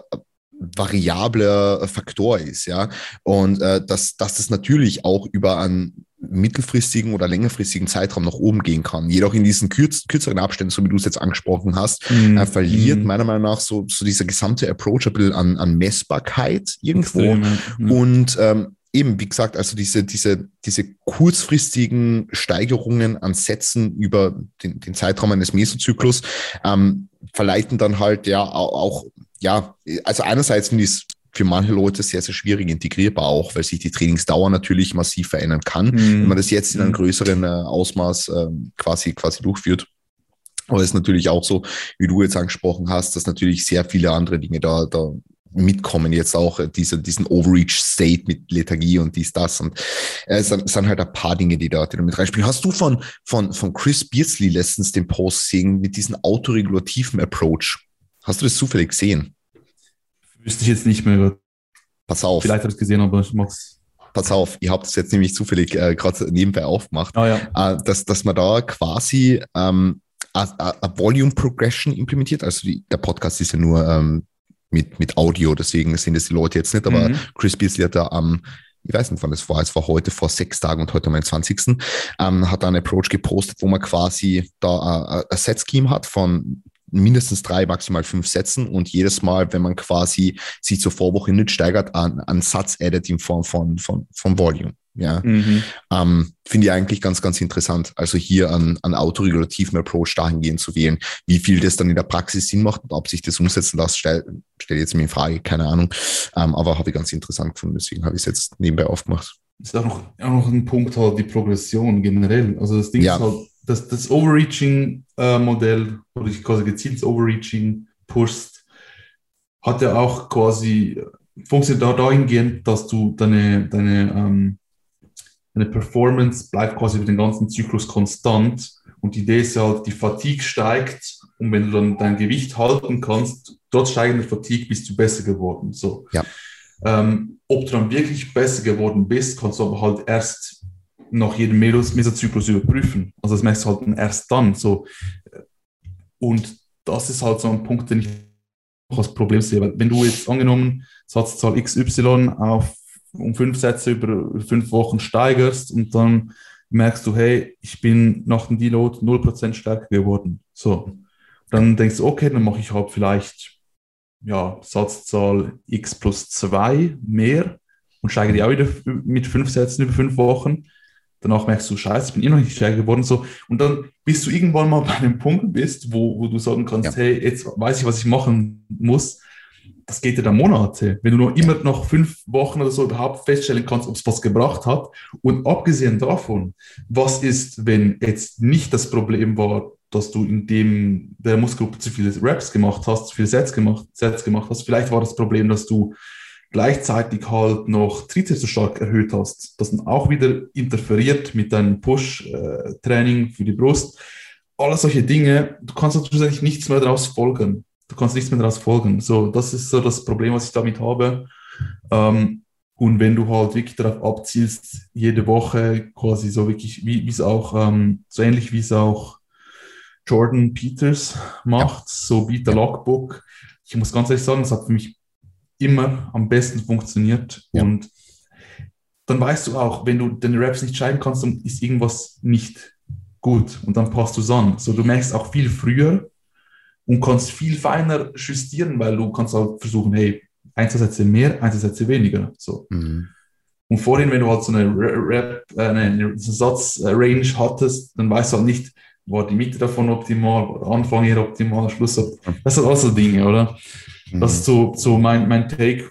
variabler Faktor ist, ja. Und äh, dass, dass das natürlich auch über einen mittelfristigen oder längerfristigen Zeitraum nach oben gehen kann. Jedoch in diesen kürz, kürzeren Abständen, so wie du es jetzt angesprochen hast, mm. äh, verliert mm. meiner Meinung nach so, so dieser gesamte Approach an, an Messbarkeit irgendwo. Extrem, ja. Und ähm, eben, wie gesagt, also diese, diese, diese kurzfristigen Steigerungen an Sätzen über den, den Zeitraum eines Mesozyklus ähm, verleiten dann halt ja auch, ja, also einerseits finde ich es für manche Leute sehr, sehr schwierig integrierbar auch, weil sich die Trainingsdauer natürlich massiv verändern kann, mhm. wenn man das jetzt in einem mhm. größeren äh, Ausmaß äh, quasi, quasi durchführt. Aber es ist natürlich auch so, wie du jetzt angesprochen hast, dass natürlich sehr viele andere Dinge da, da mitkommen jetzt auch, äh, diese, diesen Overreach-State mit Lethargie und dies, das. Und äh, es sind, sind halt ein paar Dinge, die da, die da mit reinspielen. Hast du von, von, von Chris Beardsley letztens den Post gesehen mit diesem autoregulativen Approach? Hast du das zufällig gesehen? Wüsste ich jetzt nicht mehr. Pass auf. Vielleicht habe ich es gesehen, aber ich mag's. Pass auf, ihr habt es jetzt nämlich zufällig äh, gerade nebenbei aufgemacht, oh, ja. äh, dass, dass man da quasi ähm, a, a Volume Progression implementiert. Also die, der Podcast ist ja nur ähm, mit, mit Audio, deswegen sind es die Leute jetzt nicht, aber mhm. Chris Beasley hat da am ich weiß nicht, wann es war, es war heute vor sechs Tagen und heute am 20. Ähm, hat da einen Approach gepostet, wo man quasi da äh, ein Set-Scheme hat von mindestens drei, maximal fünf Sätzen und jedes Mal, wenn man quasi sich zur Vorwoche nicht steigert, an, an Satz addet in Form von, von, von Volume. Ja, mhm. ähm, finde ich eigentlich ganz, ganz interessant. Also hier an, an autoregulativen Approach dahingehend zu wählen, wie viel das dann in der Praxis Sinn macht und ob sich das umsetzen lässt, stelle stell jetzt mir in Frage, keine Ahnung. Ähm, aber habe ich ganz interessant gefunden, deswegen habe ich es jetzt nebenbei aufgemacht. Ist auch noch, auch noch ein Punkt halt die Progression generell. Also das Ding ja. ist halt, das, das Overreaching-Modell, äh, oder ich quasi gezieltes Overreaching pushst, hat ja auch quasi, funktioniert da dahingehend, dass du deine, deine ähm, deine Performance bleibt quasi über den ganzen Zyklus konstant. Und die Idee ist ja halt, die Fatigue steigt und wenn du dann dein Gewicht halten kannst, trotz steigender Fatigue bist du besser geworden. So. Ja. Ähm, ob du dann wirklich besser geworden bist, kannst du aber halt erst nach jedem Mesozyklus überprüfen. Also das merkst du halt erst dann. So. Und das ist halt so ein Punkt, den ich als Problem sehe. Weil wenn du jetzt angenommen Satzzahl XY auf um fünf Sätze über fünf Wochen steigerst und dann merkst du, hey, ich bin nach dem Deload 0% stärker geworden. So. Dann denkst du, okay, dann mache ich halt vielleicht ja, Satzzahl x plus 2 mehr und steige die auch wieder mit fünf Sätzen über fünf Wochen. Danach merkst du, scheiße, ich bin immer noch nicht stärker geworden. So. Und dann, bis du irgendwann mal bei einem Punkt bist, wo, wo du sagen kannst, ja. hey, jetzt weiß ich, was ich machen muss, das geht ja dann Monate. Wenn du nur immer noch fünf Wochen oder so überhaupt feststellen kannst, ob es was gebracht hat. Und abgesehen davon, was ist, wenn jetzt nicht das Problem war, dass du in dem der Muskelgruppe zu viele Reps gemacht hast, zu viele Sets gemacht, Sets gemacht hast. Vielleicht war das Problem, dass du gleichzeitig halt noch Trizeps so stark erhöht hast, das dann auch wieder interferiert mit deinem Push-Training für die Brust. Alle solche Dinge, du kannst natürlich nichts mehr daraus folgen du kannst nichts mehr daraus folgen. So, das ist so das Problem, was ich damit habe. Ähm, und wenn du halt wirklich darauf abzielst, jede Woche quasi so wirklich, wie es auch, ähm, so ähnlich wie es auch Jordan Peters macht, ja. so wie der Logbook. Ich muss ganz ehrlich sagen, es hat für mich immer am besten funktioniert. Ja. Und dann weißt du auch, wenn du deine Raps nicht schreiben kannst, dann ist irgendwas nicht gut und dann passt du es an. So, du merkst auch viel früher, und kannst viel feiner justieren, weil du kannst halt versuchen, hey, Einzelsätze mehr, Einzelsätze weniger. So. Mhm. Und vorhin, wenn du halt so eine Rap, äh, eine Satzrange hattest, dann weißt du halt nicht, war die Mitte davon optimal, war der Anfang hier optimal, Schluss. Das sind also Dinge, oder? Mhm. Das ist so, so mein, mein Take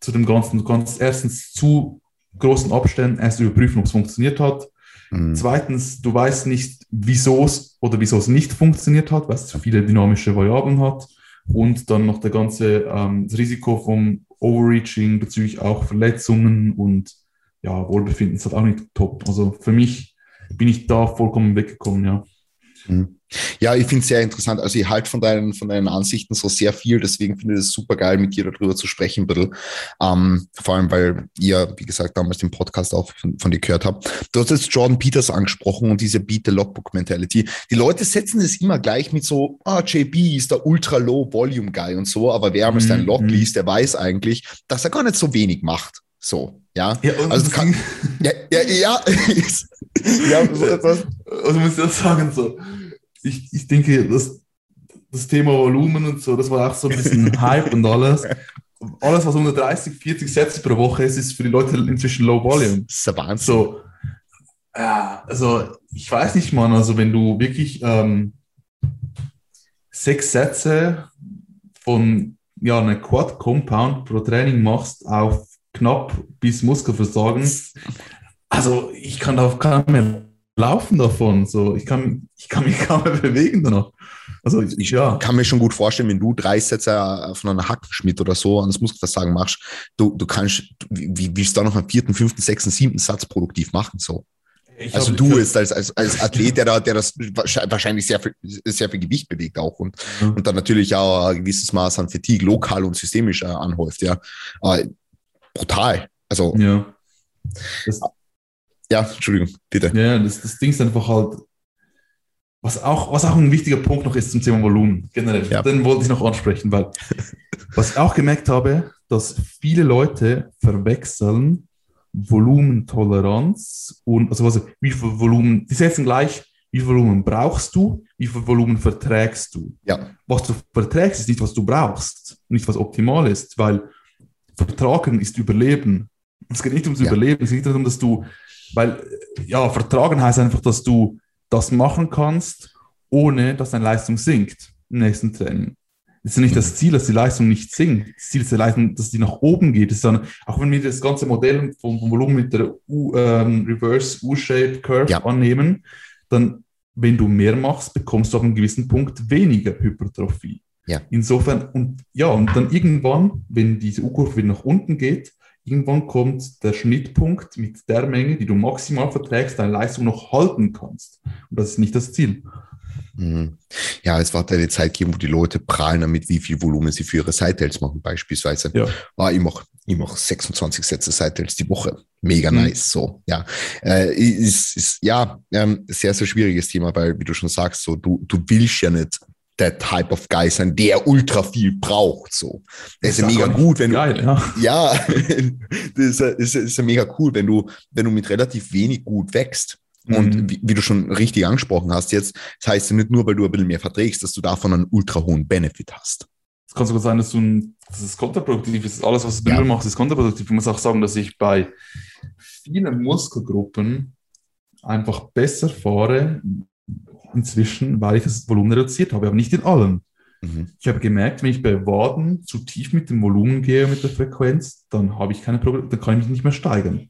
zu dem Ganzen. Du kannst erstens zu großen Abständen erst überprüfen, ob es funktioniert hat. Mhm. Zweitens, du weißt nicht, wieso es oder wieso es nicht funktioniert hat, weil es zu viele dynamische Variablen hat. Und dann noch der ganze ähm, das Risiko vom Overreaching bezüglich auch Verletzungen und ja, Wohlbefinden ist halt auch nicht top. Also für mich bin ich da vollkommen weggekommen, ja. Mhm. Ja, ich finde es sehr interessant. Also ich halte von deinen, von deinen Ansichten so sehr viel, deswegen finde ich es super geil, mit dir darüber zu sprechen, ein bisschen. Ähm, vor allem, weil ihr, wie gesagt, damals den Podcast auch von, von dir gehört habt. Du hast jetzt Jordan Peters angesprochen und diese Beat the Logbook Mentality. Die Leute setzen es immer gleich mit so, ah, JB ist der ultra low Volume Guy und so, aber wer einmal mhm. seinen Log mhm. liest, der weiß eigentlich, dass er gar nicht so wenig macht. So, ja. ja also kann, ja, ja, ja, ja, was, was, also muss ich das sagen, so ich, ich denke, das, das Thema Volumen und so, das war auch so ein bisschen Hype und alles. Alles, was unter 30, 40 Sätze pro Woche ist, ist für die Leute inzwischen Low Volume. Das ist der Wahnsinn. So, ja, also ich weiß nicht, Mann, also wenn du wirklich ähm, sechs Sätze von ja, einer Quad Compound pro Training machst auf knapp bis Muskelversagen, also ich kann da keinen mehr laufen davon. So, ich kann, ich kann mich kaum mehr bewegen danach. Also ich ja. kann mir schon gut vorstellen, wenn du drei Sätze von einer Hackschmidt oder so ans Muskelversagen machst, du, du kannst, wie willst du da noch einen vierten, fünften, sechsten, siebten Satz produktiv machen? So. Ich also hab, du jetzt als, als, als Athlet, der da, der das wahrscheinlich sehr viel, sehr viel Gewicht bewegt auch und, mhm. und dann natürlich auch ein gewisses Maß an Fatigue lokal und systemisch äh, anhäuft, ja. Aber brutal. Also ja. Das, ja, Entschuldigung, bitte. Ja, das, das Ding ist einfach halt, was auch, was auch ein wichtiger Punkt noch ist zum Thema Volumen, generell. Ja. Den wollte ich noch ansprechen, weil was ich auch gemerkt habe, dass viele Leute verwechseln Volumentoleranz und, also, also wie viel Volumen, die setzen gleich, wie wie viel Volumen brauchst du, wie viel Volumen verträgst du. Ja. Was du verträgst, ist nicht, was du brauchst, nicht, was optimal ist, weil Vertragen ist Überleben. Es geht nicht ums Ja. Überleben, es geht nicht darum, dass du, weil, ja, Vertragen heißt einfach, dass du das machen kannst, ohne dass deine Leistung sinkt im nächsten Training. Es ist ja nicht das Ziel, dass die Leistung nicht sinkt. Das Ziel ist die Leistung, dass die nach oben geht. Das ist dann, auch wenn wir das ganze Modell vom, vom Volumen mit der U, ähm, Reverse U-Shaped Curve Ja. annehmen, dann, wenn du mehr machst, bekommst du ab einem gewissen Punkt weniger Hypertrophie. Ja. Insofern, und ja, und dann irgendwann, wenn diese U-Kurve wieder nach unten geht, irgendwann kommt der Schnittpunkt mit der Menge, die du maximal verträgst, deine Leistung noch halten kannst. Und das ist nicht das Ziel. Mhm. Ja, es wird eine Zeit geben, wo die Leute prahlen damit, wie viel Volumen sie für ihre Sideheld machen, beispielsweise. Ja. Ah, ich mache ich mach 26 Sätze Sideheld die Woche. Mega Mhm. nice. So, ja. Äh, ist, ist, ja, ähm, sehr, sehr schwieriges Thema, weil, wie du schon sagst, so, du, du willst ja nicht der Type of Guy sein, der ultra viel braucht. So. Das ist ja mega gut, wenn du, Geil, ja. ja, das ist, ja- ist, ja- mega cool, wenn du, wenn du mit relativ wenig gut wächst. Und Mhm. wie, wie du schon richtig angesprochen hast jetzt, das heißt ja nicht nur, weil du ein bisschen mehr verträgst, dass du davon einen ultra hohen Benefit hast. Es kann sogar sein, dass du ein, dass es kontraproduktiv ist. Alles, was du Ja. machst, ist kontraproduktiv. Ich muss auch sagen, dass ich bei vielen Muskelgruppen einfach besser fahre inzwischen, weil ich das Volumen reduziert habe, aber nicht in allen. Mhm. Ich habe gemerkt, wenn ich bei Waden zu tief mit dem Volumen gehe, mit der Frequenz, dann habe ich keine Probleme, dann kann ich mich nicht mehr steigern.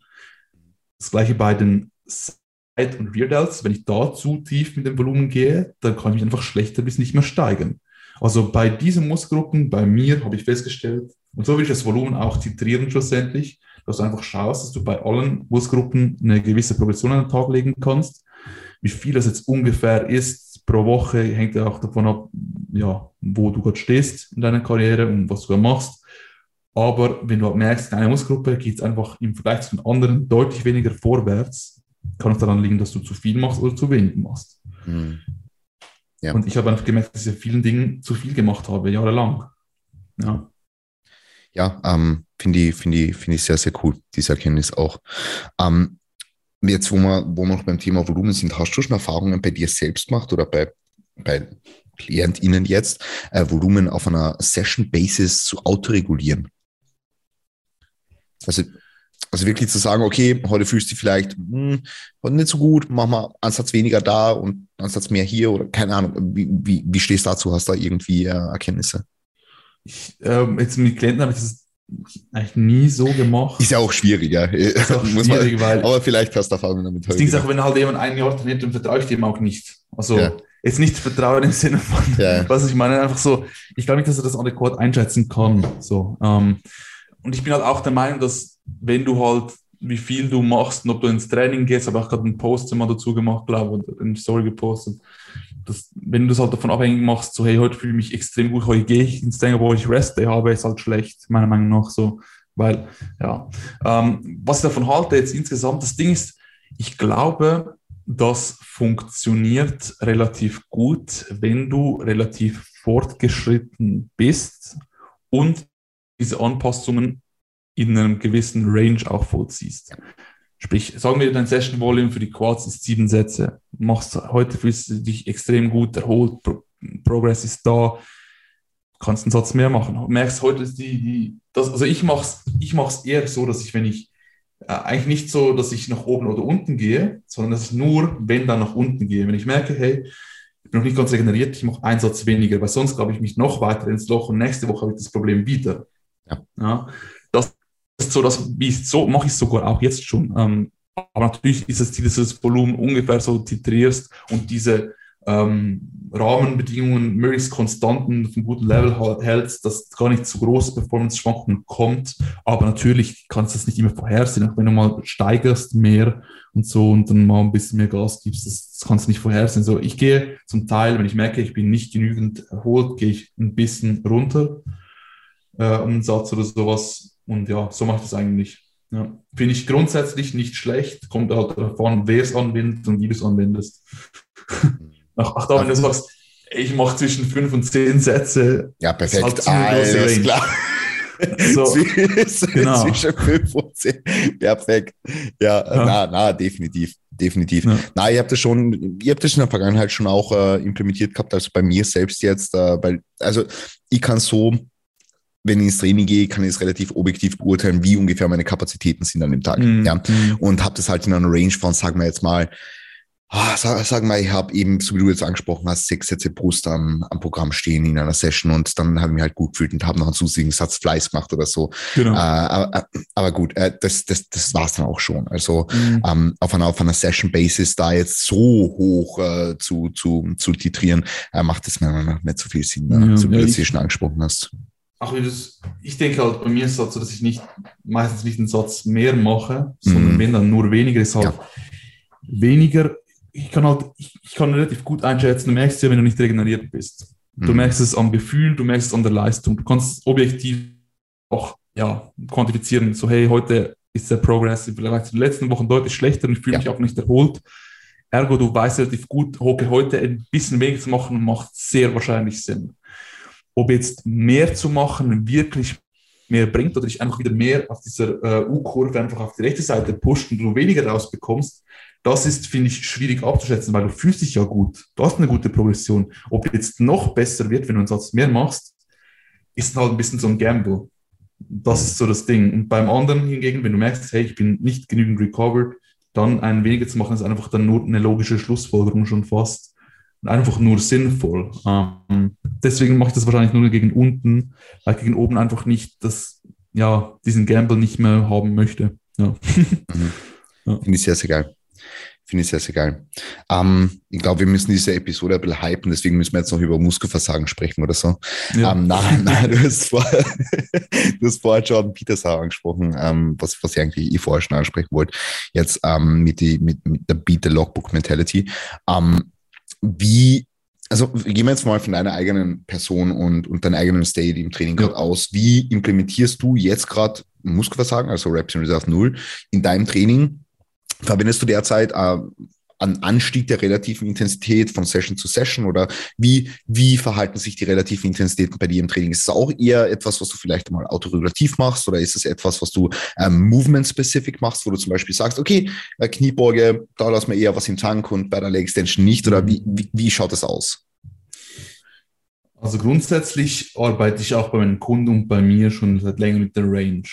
Das gleiche bei den Side- und Rear Delts. Wenn ich da zu tief mit dem Volumen gehe, dann kann ich mich einfach schlechter bis nicht mehr steigern. Also bei diesen Muskelgruppen, bei mir, habe ich festgestellt, und so will ich das Volumen auch titrieren schlussendlich, dass du einfach schaust, dass du bei allen Muskelgruppen eine gewisse Progression an den Tag legen kannst. Wie viel das jetzt ungefähr ist pro Woche, hängt ja auch davon ab, ja, wo du gerade stehst in deiner Karriere und was du da machst. Aber wenn du merkst, in einer Muskelgruppe geht es einfach im Vergleich zu den anderen deutlich weniger vorwärts, kann es daran liegen, dass du zu viel machst oder zu wenig machst. Mhm. Ja. Und ich habe einfach gemerkt, dass ich in vielen Dingen zu viel gemacht habe, jahrelang. Ja. Ja, ähm, finde ich, finde ich, finde ich sehr, sehr cool, diese Erkenntnis auch. Ähm, jetzt, wo wir, wo wir noch beim Thema Volumen sind, hast du schon Erfahrungen bei dir selbst gemacht oder bei, bei KlientInnen jetzt, äh, Volumen auf einer Session-Basis zu autoregulieren? Also, also wirklich zu sagen, okay, heute fühlst du dich vielleicht hm, nicht so gut, mach mal einen Satz weniger da und einen Satz mehr hier oder keine Ahnung. Wie, wie, wie stehst du dazu? Hast du da irgendwie äh, Erkenntnisse? Ähm, jetzt mit Klienten habe ich das eigentlich nie so gemacht. Ist ja auch schwierig, ja. ist auch man- schwierig, weil aber vielleicht hast du Erfahrungen damit das Ding ist auch, wenn halt jemand ein Jahr trainiert, dann vertraue ich dem auch nicht. Also Ja. jetzt nicht Vertrauen im Sinne von, Ja. was ich meine, einfach so, ich glaube nicht, dass er das adäquat einschätzen kann. So, ähm, und ich bin halt auch der Meinung, dass wenn du halt, wie viel du machst und ob du ins Training gehst, habe ich auch gerade einen Post mal dazu gemacht, glaube ich, oder eine Story gepostet, dass, wenn du das halt davon abhängig machst, so, hey, heute fühle ich mich extrem gut, heute gehe ich ins Training, obwohl ich Rest Day habe, ist halt schlecht, meiner Meinung nach so, weil, ja, ähm, was ich davon halte jetzt insgesamt, das Ding ist, ich glaube, das funktioniert relativ gut, wenn du relativ fortgeschritten bist und diese Anpassungen in einem gewissen Range auch vollziehst. Sprich, sagen wir, dein Session Volume für die Quads ist sieben Sätze. Machst heute fühlst du dich extrem gut erholt, Pro Progress ist da, kannst einen Satz mehr machen. Merkst heute ist die, die das, also ich mach's, ich mach's eher so, dass ich, wenn ich äh, eigentlich nicht so, dass ich nach oben oder unten gehe, sondern dass ich nur, wenn dann nach unten gehe. Wenn ich merke, hey, ich bin noch nicht ganz regeneriert, ich mache einen Satz weniger, weil sonst glaube ich mich noch weiter ins Loch und nächste Woche habe ich das Problem wieder. Ja. ja ist so, dass, ich so mache ich es sogar auch jetzt schon. Ähm, aber natürlich ist du das Volumen ungefähr so titrierst und diese ähm, Rahmenbedingungen möglichst konstanten auf einem guten Level hältst, dass gar nicht zu große Performance-Schwankungen kommt. Aber natürlich kannst du das nicht immer vorhersehen. Auch wenn du mal steigerst mehr und so und dann mal ein bisschen mehr Gas gibst, das, das kannst du nicht vorhersehen. So, ich gehe zum Teil, wenn ich merke, ich bin nicht genügend erholt, gehe ich ein bisschen runter äh, um einen Satz oder sowas. Und ja, so mache ich das eigentlich. Ja. Finde ich grundsätzlich nicht schlecht, kommt halt an, wer es anwendet und wie du es anwendest. Ach, ach da, wenn du sagst, ich mache zwischen fünf und zehn Sätze. Ja, perfekt. halt Alles klar. So, Zwischen genau. zwischen 5 und 10. Perfekt. Ja, Ja. na, na, definitiv. definitiv. Ja. Na, ihr habt das schon, ihr habt das in der Vergangenheit schon auch äh, implementiert gehabt, also bei mir selbst jetzt, äh, weil, also ich kann so, wenn ich ins Training gehe, kann ich es relativ objektiv beurteilen, wie ungefähr meine Kapazitäten sind an dem Tag. Mhm. Ja. Mhm. Und habe das halt in einer Range von, sagen wir jetzt mal, Ah, sag, sag mal, ich habe eben, so wie du jetzt angesprochen hast, sechs Sätze Brust am, am Programm stehen in einer Session und dann habe ich mich halt gut gefühlt und habe noch einen zusätzlichen Satz Fleiß gemacht oder so. Genau. Äh, aber, aber, gut, äh, das, das, das war's dann auch schon. Also mhm. ähm, auf einer, auf einer Session-Basis da jetzt so hoch äh, zu, zu, zu titrieren, äh, macht es mir nicht so viel Sinn, ne? ja, so wie ja, du es schon angesprochen hast. Ach, ich denke halt, bei mir ist es halt so, dass ich nicht meistens nicht einen Satz mehr mache, sondern mhm. wenn dann nur weniger ist halt ja. weniger ich kann halt, ich, ich, kann relativ gut einschätzen, du merkst ja, wenn du nicht regeneriert bist. Du mhm. merkst es am Gefühl, du merkst es an der Leistung. Du kannst objektiv auch ja, quantifizieren, so hey, heute ist der Progress vielleicht in den letzten Wochen deutlich schlechter und ich fühle ja. mich auch nicht erholt. Ergo, du weißt relativ gut, okay, heute ein bisschen weniger zu machen, macht sehr wahrscheinlich Sinn. Ob jetzt mehr zu machen wirklich mehr bringt oder dich einfach wieder mehr auf dieser äh, U-Kurve einfach auf die rechte Seite pusht und du weniger rausbekommst, das ist, finde ich, schwierig abzuschätzen, weil du fühlst dich ja gut. Du hast eine gute Progression. Ob jetzt noch besser wird, wenn du einen Satz mehr machst, ist halt ein bisschen so ein Gamble. Das ist so das Ding. Und beim anderen hingegen, wenn du merkst, hey, ich bin nicht genügend recovered, dann einen weniger zu machen, ist einfach dann nur eine logische Schlussfolgerung schon fast. Einfach nur sinnvoll. Ähm, deswegen mache ich das wahrscheinlich nur gegen unten, weil ich gegen oben einfach nicht das, ja, diesen Gamble nicht mehr haben möchte. Ja. Mhm. ja. Finde ich sehr, sehr geil. Finde ich sehr, sehr geil. Ähm, ich glaube, wir müssen diese Episode ein bisschen hypen, deswegen müssen wir jetzt noch über Muskelversagen sprechen oder so. Ja. Ähm, nein, nein, du hast, vor, du hast vorher Jordan Peterson angesprochen, ähm, was, was ich eigentlich eh vorher schon ansprechen wollte. Jetzt ähm, mit, die, mit, mit der Beat the Logbook Mentality. Ähm, wie, also gehen wir jetzt mal von deiner eigenen Person und, und deinem eigenen State im Training ja. aus. Wie implementierst du jetzt gerade Muskelversagen, also Reps in Reserve 0, in deinem Training? Verwendest du derzeit äh, an Anstieg der relativen Intensität von Session zu Session oder wie, wie verhalten sich die relativen Intensitäten bei dir im Training? Ist es auch eher etwas, was du vielleicht mal autoregulativ machst oder ist es etwas, was du ähm, movement-specific machst, wo du zum Beispiel sagst, okay, äh, Kniebeuge, da lassen wir eher was im Tank und bei der Leg Extension nicht oder wie, wie, wie schaut das aus? Also grundsätzlich arbeite ich auch bei meinen Kunden und bei mir schon seit länger mit der Range.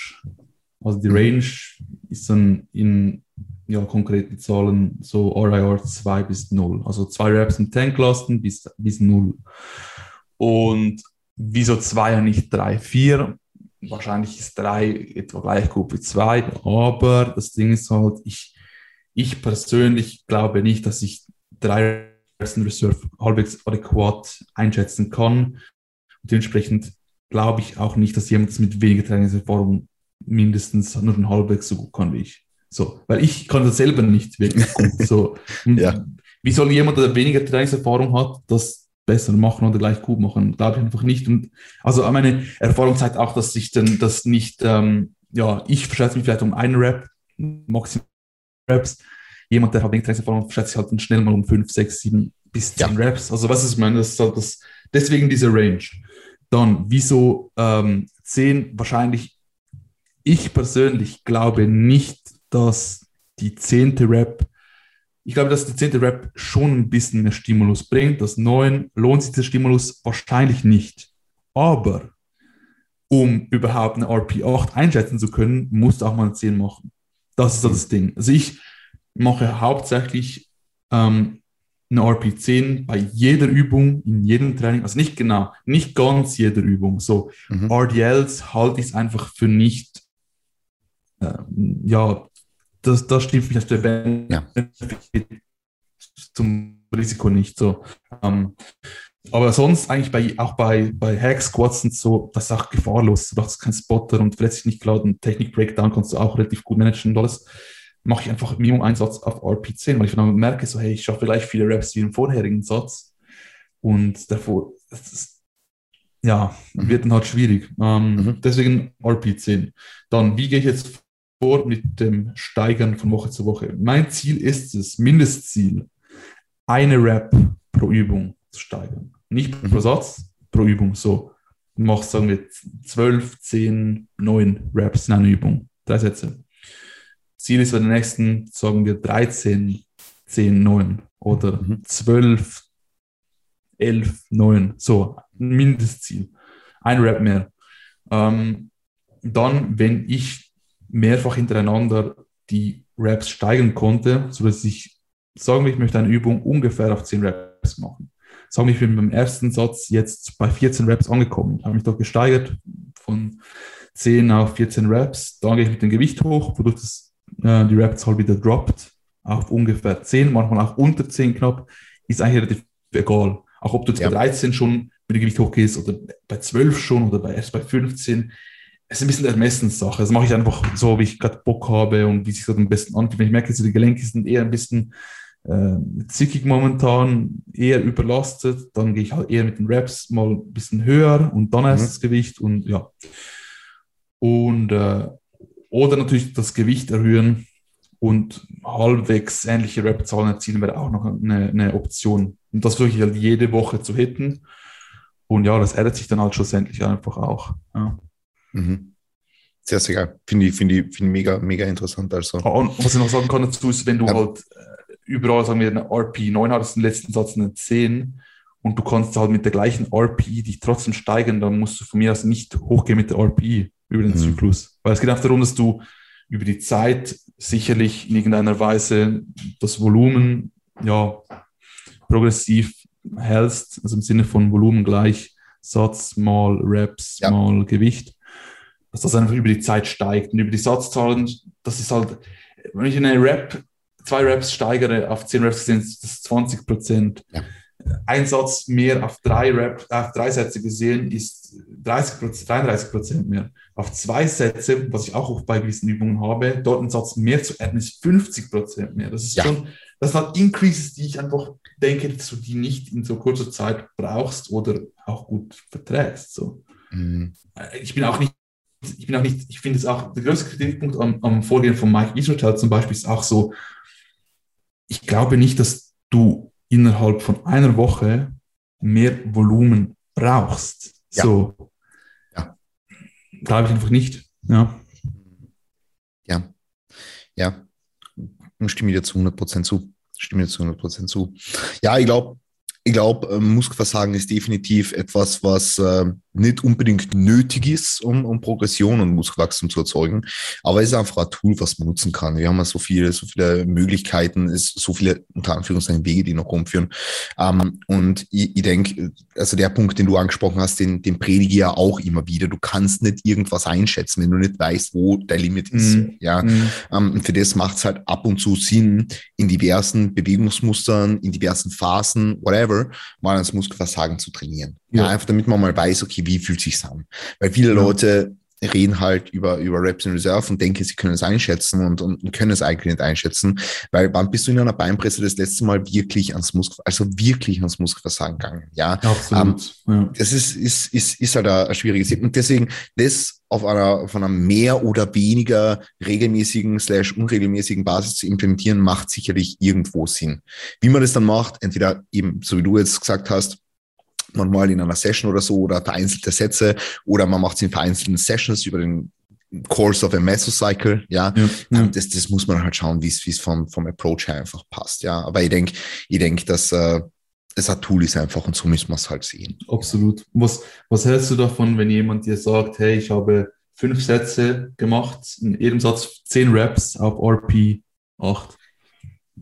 Also die. Range ist dann in ja, konkrete Zahlen, so RIR 2 bis 0. Also zwei Reps im Tanklasten bis, bis 0. Und wieso 2 und nicht 3, 4? Wahrscheinlich ist 3 etwa gleich gut wie 2, aber das Ding ist halt, ich, ich persönlich glaube nicht, dass ich 3 Reps in Reserve halbwegs adäquat einschätzen kann. Und dementsprechend glaube ich auch nicht, dass jemand mit weniger Trainingserfahrung mindestens nur schon halbwegs so gut kann wie ich. So, weil ich kann das selber nicht wirklich gut. So, ja. Wie soll jemand, der weniger Trainingserfahrung hat, das besser machen oder gleich gut machen? Glaube ich einfach nicht. Und also meine Erfahrung zeigt auch, dass ich dann das nicht, ähm, ja, ich verschätze mich vielleicht um einen Rap, maximal Raps. Jemand, der hat wenig Trainingserfahrung, verschätze sich halt dann schnell mal um fünf, sechs, sieben bis zehn ja. Raps. Also was ist meine, das ist halt das, deswegen diese Range. Dann, wieso ähm, zehn? Wahrscheinlich, ich persönlich glaube nicht, dass die zehnte Rap, ich glaube, dass die zehnte Rap schon ein bisschen mehr Stimulus bringt. Das neun lohnt sich der Stimulus wahrscheinlich nicht. Aber um überhaupt eine RP8 einschätzen zu können, musst du auch mal eine 10 machen. Das ist so das Ding. Also ich mache hauptsächlich ähm, eine RP10 bei jeder Übung, in jedem Training, also nicht genau, nicht ganz jeder Übung. So mhm. RDLs halte ich einfach für nicht äh, ja, das, das stimmt mich als der ja. zum Risiko nicht so. Ähm, aber sonst eigentlich bei, auch bei, bei Hack Squats und so, das ist auch gefahrlos. Du brauchst keinen Spotter und verletzt dich nicht klar. Ein Technik-Breakdown kannst du auch relativ gut managen und alles. Mache ich einfach Minimum einen Satz auf RP10, weil ich dann merke, so, hey, ich schaffe gleich viele Reps wie im vorherigen Satz. Und davor, ist, ja, mhm. wird dann halt schwierig. Ähm, mhm. Deswegen RP10. Dann, wie gehe ich jetzt vor mit dem Steigern von Woche zu Woche. Mein Ziel ist es, Mindestziel, eine Rap pro Übung zu steigern. Nicht pro mhm. Satz, pro Übung. So, du machst, sagen wir, 12, 10, 9 Raps in einer Übung. Drei Sätze. Ziel ist bei den nächsten, sagen wir 13, 10, 9 oder mhm. 12, 11, 9. So, ein Mindestziel. Ein Rap mehr. Ähm, dann, wenn ich mehrfach hintereinander die Raps steigern konnte, sodass ich sagen wir, ich möchte eine Übung ungefähr auf 10 Raps machen. Sagen wir, ich bin beim ersten Satz jetzt bei 14 Raps angekommen, habe mich dort gesteigert von 10 auf 14 Raps. Dann gehe ich mit dem Gewicht hoch, wodurch das, äh, die Rapzahl wieder droppt auf ungefähr 10, manchmal auch unter 10 knapp, ist eigentlich relativ egal. Auch ob du jetzt ja. bei 13 schon mit dem Gewicht hochgehst oder bei 12 schon oder bei, erst bei 15, es ist ein bisschen Ermessenssache. Das mache ich einfach so, wie ich gerade Bock habe und wie sich das am besten anfühlt. Wenn ich merke, die Gelenke sind eher ein bisschen äh, zickig momentan, eher überlastet, dann gehe ich halt eher mit den Reps mal ein bisschen höher und dann erst mhm. das Gewicht und ja. Und äh, oder natürlich das Gewicht erhöhen und halbwegs ähnliche Rep-Zahlen erzielen wäre auch noch eine, eine Option. Und das versuche ich halt jede Woche zu hitten. Und ja, das ändert sich dann halt schlussendlich einfach auch. Ja. Mhm. Sehr, sehr geil. Finde ich, finde ich, finde ich mega, mega interessant. Also. Und was ich noch sagen kann dazu ist, wenn du ja. halt äh, überall, sagen wir, eine RP 9 hattest, den letzten Satz eine 10 und du kannst halt mit der gleichen RP dich trotzdem steigern, dann musst du von mir aus nicht hochgehen mit der RP über den mhm. Zyklus. Weil es geht einfach darum, dass du über die Zeit sicherlich in irgendeiner Weise das Volumen ja progressiv hältst, also im Sinne von Volumen gleich Satz mal Reps ja. mal Gewicht dass das einfach über die Zeit steigt. Und über die Satzzahlen, das ist halt, wenn ich eine Rap, zwei Raps steigere auf zehn Raps, sind das 20 Prozent. Ja. Ein Satz mehr auf drei, Rap, auf drei Sätze gesehen ist 30 33 Prozent mehr. Auf zwei Sätze, was ich auch bei gewissen Übungen habe, dort einen Satz mehr zu adden, ist 50 Prozent mehr. Das ist ja. schon, das sind halt Increases, die ich einfach denke, dass du die nicht in so kurzer Zeit brauchst oder auch gut verträgst. So. Mhm. Ich bin auch nicht ich bin auch nicht, ich finde es auch, der größte Kritikpunkt am, am Vorgehen von Mike Israel zum Beispiel ist auch so, ich glaube nicht, dass du innerhalb von einer Woche mehr Volumen brauchst. Ja. So. Ja. Glaube ich einfach nicht. Ja. Ja. Ja. Stimme dir zu 100% zu. Stimme dir zu 100% zu. Ja, ich glaube, ich glaube, ähm, Muskelversagen ist definitiv etwas, was äh, nicht unbedingt nötig ist, um, um Progression und Muskelwachstum zu erzeugen. Aber es ist einfach ein Tool, was man nutzen kann. Wir haben ja so viele, so viele Möglichkeiten, es so viele unter Anführungszeichen Wege, die noch rumführen. Ähm, und ich, ich denke, also der Punkt, den du angesprochen hast, den, den predige ich ja auch immer wieder. Du kannst nicht irgendwas einschätzen, wenn du nicht weißt, wo dein Limit ist. Mhm. Ja. Mhm. Ähm, für das macht es halt ab und zu Sinn, in diversen Bewegungsmustern, in diversen Phasen, whatever, mal ans Muskelversagen zu trainieren. Ja, einfach damit man mal weiß, okay, wie fühlt sich's an? Weil viele ja. Leute reden halt über, über Reps in Reserve und denken, sie können es einschätzen und, und können es eigentlich nicht einschätzen. Weil wann bist du in einer Beinpresse das letzte Mal wirklich ans Muskel, also wirklich ans Muskelversagen gegangen? Ja, absolut. Ähm, ja. Das ist, ist, ist, ist halt ein, schwieriges Thema. Und deswegen, das auf einer, auf einer mehr oder weniger regelmäßigen slash unregelmäßigen Basis zu implementieren, macht sicherlich irgendwo Sinn. Wie man das dann macht, entweder eben, so wie du jetzt gesagt hast, man mal in einer Session oder so oder vereinzelte Sätze oder man macht es in vereinzelten Sessions über den Course of a Mesocycle, ja. ja. Ähm, das, das muss man halt schauen, wie es vom, vom Approach her einfach passt, ja. Aber ich denke, ich denke, dass äh, es ein Tool ist einfach und so müssen wir es halt sehen. Absolut. Was, was hältst du davon, wenn jemand dir sagt, hey, ich habe fünf Sätze gemacht, in jedem Satz zehn Reps auf RP 8?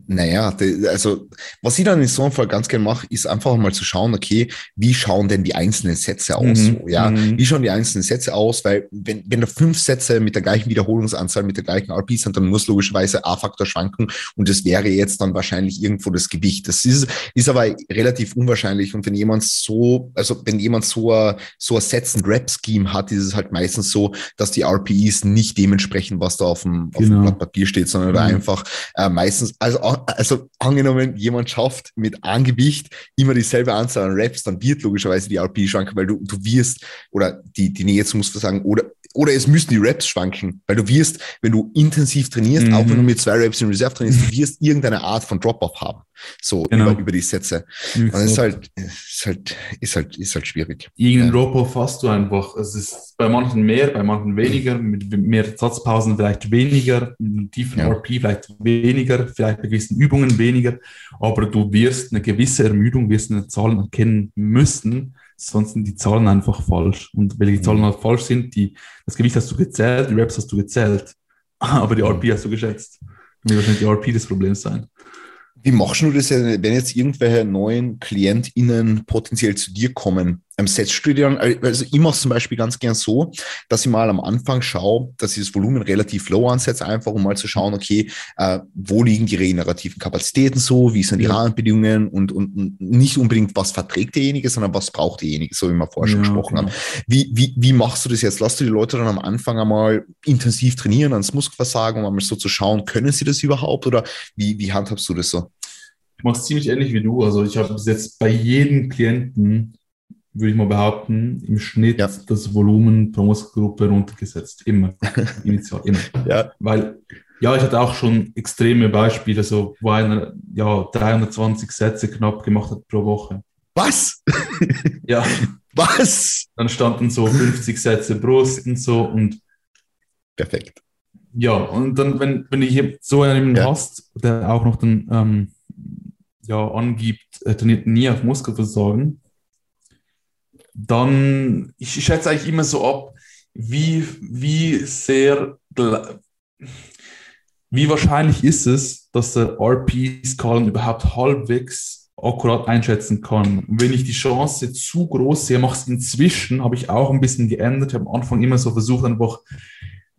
Naja, also was ich dann in so einem Fall ganz gerne mache, ist einfach mal zu schauen, okay, wie schauen denn die einzelnen Sätze aus? Mhm. So, ja, mhm. wie schauen die einzelnen Sätze aus? Weil wenn, wenn da fünf Sätze mit der gleichen Wiederholungsanzahl, mit der gleichen RP sind, dann muss logischerweise A-Faktor schwanken und das wäre jetzt dann wahrscheinlich irgendwo das Gewicht. Das ist, ist aber relativ unwahrscheinlich und wenn jemand so, also wenn jemand so ein, so ein Sets and Rap Scheme hat, ist es halt meistens so, dass die RPEs nicht dementsprechend, was da auf dem, genau. auf dem genau. Blatt Papier steht, sondern mhm. einfach äh, meistens, also also angenommen, jemand schafft mit einem Gewicht immer dieselbe Anzahl an Reps, dann wird logischerweise die RP schwanken, weil du, du wirst, oder die, die Nähe zum Muskelversagen, oder oder es müssen die Reps schwanken, weil du wirst, wenn du intensiv trainierst, mhm. auch wenn du mit zwei Reps in Reserve trainierst, du wirst irgendeine Art von Drop-off haben. So genau. über, über die Sätze. Und es ist halt, ist halt, ist halt, ist halt schwierig. Irgendeinen ja. Drop-off hast du einfach. Es ist bei manchen mehr, bei manchen weniger, mit mehr Satzpausen vielleicht weniger, mit tiefen ja. RP vielleicht weniger, vielleicht bei gewissen Übungen weniger, aber du wirst eine gewisse Ermüdung, wirst eine Zahlen erkennen müssen, sonst sind die Zahlen einfach falsch. Und weil die mhm. Zahlen halt falsch sind, die, das Gewicht hast du gezählt, die Reps hast du gezählt, aber die RP hast du geschätzt. Wird wahrscheinlich die RP das Problem sein. Wie machst du das, wenn jetzt irgendwelche neuen KlientInnen potenziell zu dir kommen? Du dir dann, also ich mache es zum Beispiel ganz gern so, dass ich mal am Anfang schaue, dass ich das Volumen relativ low ansetze, einfach um mal zu schauen, okay, äh, wo liegen die regenerativen Kapazitäten so, wie sind die ja. Rahmenbedingungen und, und, und nicht unbedingt, was verträgt derjenige, sondern was braucht derjenige, so wie wir vorher schon ja, gesprochen genau. haben. Wie, wie, wie machst du das jetzt? Lass du die Leute dann am Anfang einmal intensiv trainieren ans Muskelversagen, um einmal so zu schauen, können sie das überhaupt oder wie, wie handhabst du das so? Ich mache es ziemlich ähnlich wie du. Also ich habe bis jetzt bei jedem Klienten, würde ich mal behaupten, im Schnitt ja. das Volumen pro Muskelgruppe runtergesetzt. Immer. Initial, immer. Ja. Weil, ja, ich hatte auch schon extreme Beispiele, so, wo einer ja, 320 Sätze knapp gemacht hat pro Woche. Was? ja. Was? Dann standen so 50 Sätze Brust und so und. Perfekt. Ja, und dann, wenn, wenn ich so einen ja. hast, der auch noch dann ähm, ja, angibt, er trainiert nie auf Muskelversagen, dann, ich schätze eigentlich immer so ab, wie, wie sehr, wie wahrscheinlich ist es, dass der RP-Skalen überhaupt halbwegs akkurat einschätzen kann. Und wenn ich die Chance zu groß sehe, mache es inzwischen, habe ich auch ein bisschen geändert. Ich habe am Anfang immer so versucht, einfach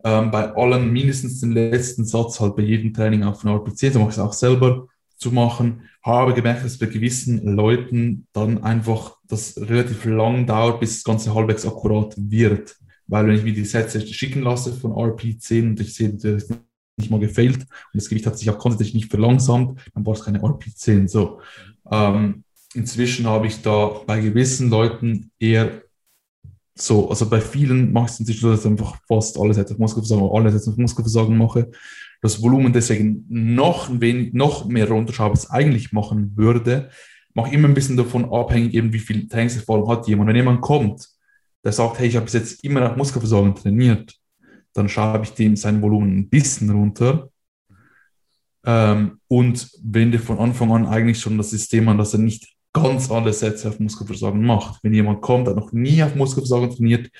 ähm, bei allen mindestens den letzten Satz halt bei jedem Training auf den RPC, so mache ich es auch selber, zu machen, habe gemerkt, dass bei gewissen Leuten dann einfach das relativ lang dauert, bis das Ganze halbwegs akkurat wird. Weil wenn ich mir die Sätze schicken lasse von RP10 und ich sehe, das ist nicht mal gefailt und das Gewicht hat sich auch kontinuierlich nicht verlangsamt, dann war es keine RP10. So. Ähm, inzwischen habe ich da bei gewissen Leuten eher so, also bei vielen mache ich es so, dass ich einfach fast alle Sätze auf Muskelversagen, alle Sätze auf Muskelversagen mache das Volumen deswegen noch, ein wenig, noch mehr runterschaue, es eigentlich machen würde, mache immer ein bisschen davon abhängig, eben wie viel Trainingserfahrung hat jemand. Wenn jemand kommt, der sagt, hey, ich habe bis jetzt immer nach Muskelversorgung trainiert, dann schreibe ich dem sein Volumen ein bisschen runter. Ähm, und wende von Anfang an eigentlich schon das System an, dass er nicht ganz alle Sätze auf Muskelversorgung macht. Wenn jemand kommt, der noch nie auf Muskelversorgung trainiert,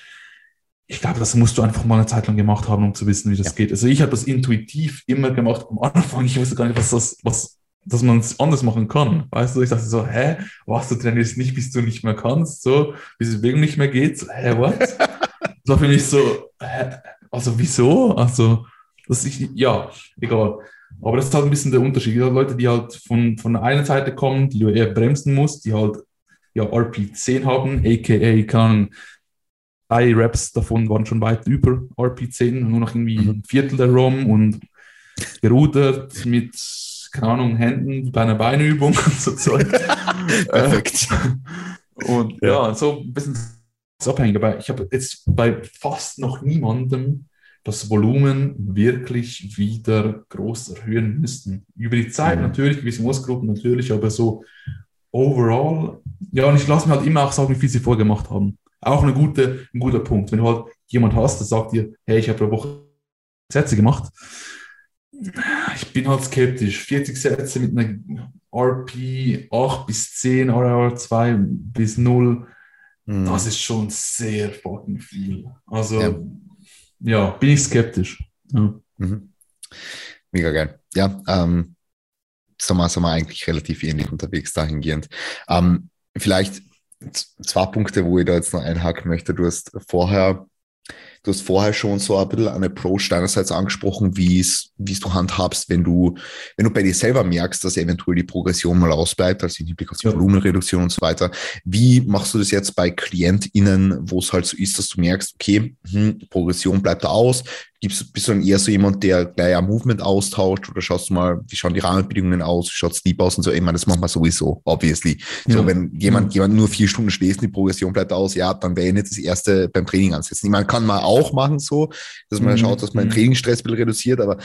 ich glaube, das musst du einfach mal eine Zeit lang gemacht haben, um zu wissen, wie das ja. geht. Also ich habe das intuitiv immer gemacht am Anfang. Ich wusste gar nicht, was das, was, dass man es anders machen kann. Weißt du, ich dachte so, hä, was, du trainierst nicht, bis du nicht mehr kannst, so, bis die Bewegung nicht mehr geht. So, hä, what? das war für mich so, hä, also wieso? Also, das ist, ja, egal. Aber das ist halt ein bisschen der Unterschied. Die Leute, die halt von, von der einen Seite kommen, die du eher bremsen musst, die halt ja RP10 haben, aka, Ahnung, drei Raps davon waren schon weit über RP10, nur noch irgendwie mhm. ein Viertel der ROM und gerudert mit, keine Ahnung, Händen bei einer Beinübung und so Zeug. Perfekt. und ja. ja. so ein bisschen abhängig. Aber ich habe jetzt bei fast noch niemandem das Volumen wirklich wieder groß erhöhen müssen. Über die Zeit mhm. natürlich, gewisse Muskelgruppen natürlich, aber so overall, ja, und ich lasse mir halt immer auch sagen, wie viel sie vorgemacht haben. Auch eine gute, ein guter Punkt. Wenn du halt jemand hast, der sagt dir, hey, ich habe pro Woche Sätze gemacht. Ich bin halt skeptisch. 40 Sätze mit einer RP 8 bis 10, RR 2 bis 0, mhm. das ist schon sehr fucking viel. Also, ja, ja bin ich skeptisch. Ja. Mhm. Mega geil. Ja, ähm, sind wir, sind wir eigentlich relativ ähnlich unterwegs dahingehend. Ähm, vielleicht zwei Punkte, wo ich da jetzt noch einhaken möchte. Du hast vorher, du hast vorher schon so ein bisschen eine Approach deinerseits angesprochen, wie es, wie es du handhabst, wenn du, wenn du bei dir selber merkst, dass eventuell die Progression mal ausbleibt, also im Hinblick auf die ja. Volumenreduktion und so weiter. Wie machst du das jetzt bei KlientInnen, wo es halt so ist, dass du merkst, okay, hm, Progression bleibt da aus, Gibst, bist du dann eher so jemand, der gleich ein Movement austauscht oder schaust du mal, wie schauen die Rahmenbedingungen aus, wie schaut Sleep aus und so? Ich meine, das machen wir sowieso, obviously. Ja. So, wenn jemand, jemand nur vier Stunden schläft und die Progression bleibt aus, ja, dann wäre ich nicht das erste beim Training ansetzen. Ich meine, kann man auch machen, so, dass man Mhm. schaut, dass man den Mhm. Trainingsstress ein bisschen reduziert, aber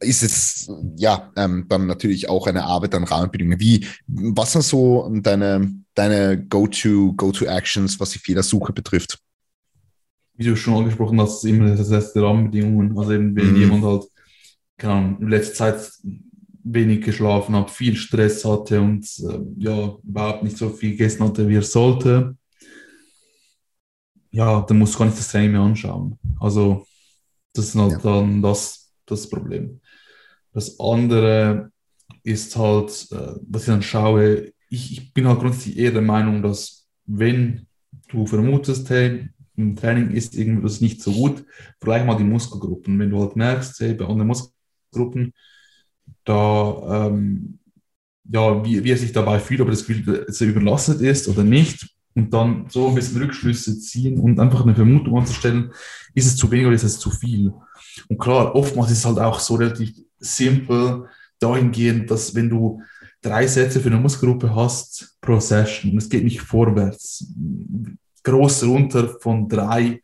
ist es ja ähm, dann natürlich auch eine Arbeit an Rahmenbedingungen. Wie, was sind so deine, deine Go-to, Go-to-Actions, was die Fehlersuche betrifft? Wie du schon angesprochen hast, ist immer das erste Rahmenbedingungen. Also eben, wenn Mhm. jemand halt, keine Ahnung, in letzter Zeit wenig geschlafen hat, viel Stress hatte und äh, ja, überhaupt nicht so viel gegessen hatte, wie er sollte, ja, dann musst du gar nicht das Training mehr anschauen. Also, das ist halt Ja. dann das, das Problem. Das andere ist halt, äh, was ich dann schaue, ich, ich bin halt grundsätzlich eher der Meinung, dass wenn du vermutest, hey, im Training ist irgendwas nicht so gut, vergleich mal die Muskelgruppen. Wenn du halt merkst, hey, bei anderen Muskelgruppen, da, ähm, ja, wie, wie er sich dabei fühlt, ob er das Gefühl, dass er überlastet ist oder nicht, und dann so ein bisschen Rückschlüsse ziehen und einfach eine Vermutung anzustellen, ist es zu wenig oder ist es zu viel? Und klar, oftmals ist es halt auch so relativ simpel dahingehend, dass wenn du drei Sätze für eine Muskelgruppe hast pro Session und es geht nicht vorwärts, groß runter von drei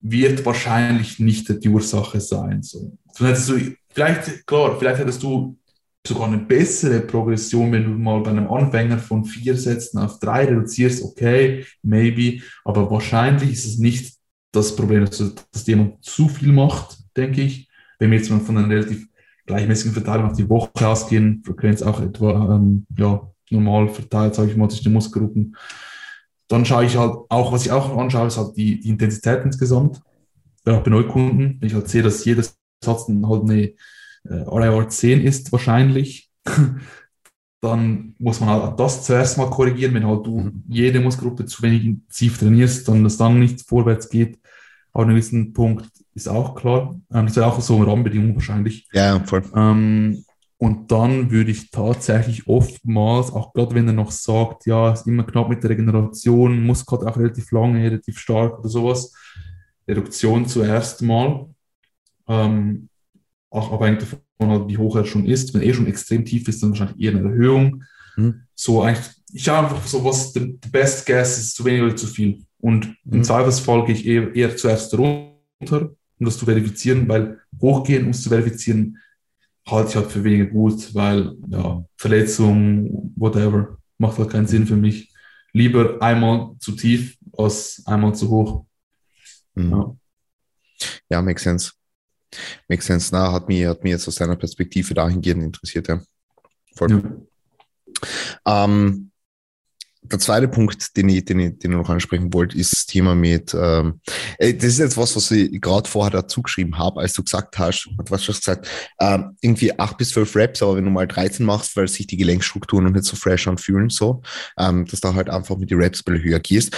wird wahrscheinlich nicht die Ursache sein. So. Hättest du, vielleicht, klar, vielleicht hättest du sogar eine bessere Progression, wenn du mal bei einem Anfänger von vier Sätzen auf drei reduzierst, okay, maybe, aber wahrscheinlich ist es nicht das Problem, dass, dass jemand zu viel macht, denke ich. Wenn wir jetzt mal von einer relativ gleichmäßigen Verteilung auf die Woche ausgehen, Frequenz auch etwa ähm, ja, normal verteilt, sage ich mal, zwischen den Muskelgruppen, dann schaue ich halt auch, was ich auch anschaue, ist halt die, die Intensität insgesamt. Ja, bei Neukunden, wenn ich halt sehe, dass jedes Satz dann halt eine äh, RIR 10 ist wahrscheinlich, dann muss man halt das zuerst mal korrigieren, wenn halt du Mhm. jede Muskelgruppe zu wenig intensiv trainierst, dann dass dann nicht vorwärts geht. Aber an einem gewissen Punkt ist auch klar. Ähm, das wäre auch so eine Rahmenbedingung wahrscheinlich. Ja, voll. Ähm, und dann würde ich tatsächlich oftmals, auch gerade wenn er noch sagt, ja, ist immer knapp mit der Regeneration, Muskel hat auch relativ lange, relativ stark oder sowas, Reduktion zuerst mal. Ähm, auch abhängig davon, halt, wie hoch er schon ist. Wenn er schon extrem tief ist, dann wahrscheinlich eher eine Erhöhung. Mhm. So eigentlich, ich schaue einfach so, was the, the best guess ist, zu wenig oder zu viel. Und im Mhm. Zweifelsfall gehe ich eher, eher zuerst runter, um das zu verifizieren, weil hochgehen, um es zu verifizieren, halte ich halt für weniger gut, weil ja, Verletzung, whatever, macht halt keinen Sinn für mich. Lieber einmal zu tief als einmal zu hoch. Mhm. Ja. Ja, makes sense. Makes sense. Na, hat mich, hat mich jetzt aus deiner Perspektive dahingehend interessiert, ja. Voll. Ja. Ähm, der zweite Punkt, den ich, den ich, den ich noch ansprechen wollte, ist das Thema mit, ähm, äh, das ist jetzt was, was ich gerade vorher dazu geschrieben habe, als du gesagt hast, du hast schon gesagt, ähm, irgendwie acht bis zwölf Reps, aber wenn du mal 13 machst, weil sich die Gelenkstrukturen noch nicht so fresh anfühlen, so, ähm, dass da halt einfach mit den Reps ein bisschen höher gehst.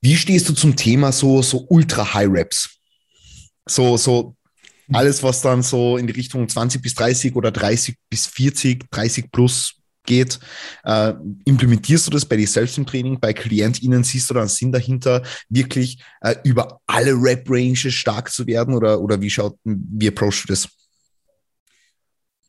Wie stehst du zum Thema so, so ultra high Reps? So, so alles, was dann so in die Richtung 20 bis 30 oder 30 bis 40, 30 plus geht, äh, implementierst du das bei dir selbst im Training, bei KlientInnen siehst du da einen Sinn dahinter, wirklich äh, über alle Rap-Ranges stark zu werden oder, oder wie schaut, wie approachst du das?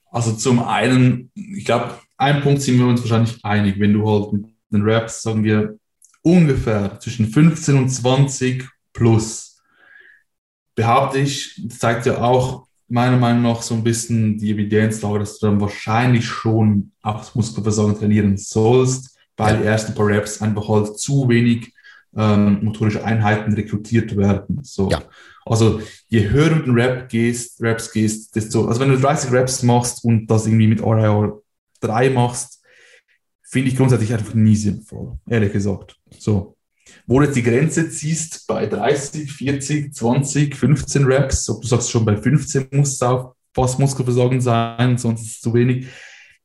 Also zum einen, ich glaube, ein Punkt sind wir uns wahrscheinlich einig, wenn du halt mit den Raps, sagen wir, ungefähr zwischen 15 und 20 plus, behaupte ich, das zeigt ja auch meiner Meinung nach so ein bisschen die Evidenzlage, dass du dann wahrscheinlich schon auch das Muskelversagen trainieren sollst, weil die ersten paar Reps einfach halt zu wenig ähm, motorische Einheiten rekrutiert werden. So. Ja. Also je höher du den Rap gehst, Raps gehst, desto, also wenn du 30 Raps machst und das irgendwie mit RIR 3 machst, finde ich grundsätzlich einfach nie sinnvoll, ehrlich gesagt. So. Wo du jetzt die Grenze ziehst bei 30, 40, 20, 15 Raps, ob du sagst schon bei 15 muss es auch fast Muskelversagen sein, sonst ist es zu wenig,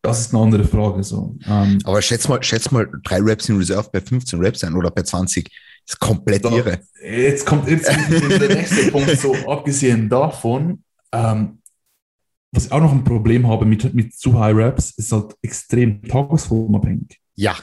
das ist eine andere Frage. So. Ähm, Aber schätz mal, schätz mal drei Reps in Reserve bei 15 Reps ein oder bei 20. Das ist komplett Da- irre. Jetzt kommt jetzt der nächste Punkt, so abgesehen davon, ähm, was ich auch noch ein Problem habe mit, mit zu High Raps, ist halt extrem tagesformabhängig. Ja,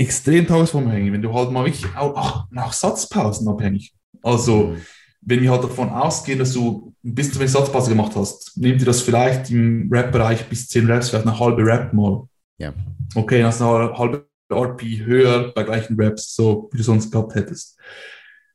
Extrem tagesformabhängig, wenn du halt mal wirklich auch, nach Satzpausen abhängig. Also, wenn wir halt davon ausgehen, dass du bis zu wenig Satzpause gemacht hast, nimm dir das vielleicht im Rap-Bereich bis 10 Raps, vielleicht eine halbe Rap mal. Ja. Okay, dann hast du eine halbe RP höher bei gleichen Raps, so wie du sonst gehabt hättest.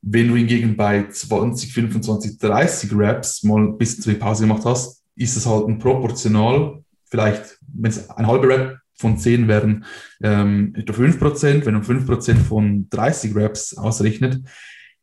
Wenn du hingegen bei 20, 25, 30 Reps mal ein bisschen zu viel Pause gemacht hast, ist es halt ein proportional, vielleicht, wenn es ein halber Rep von 10 wären, ähm, etwa 5%, wenn man 5% von 30 Reps ausrechnet,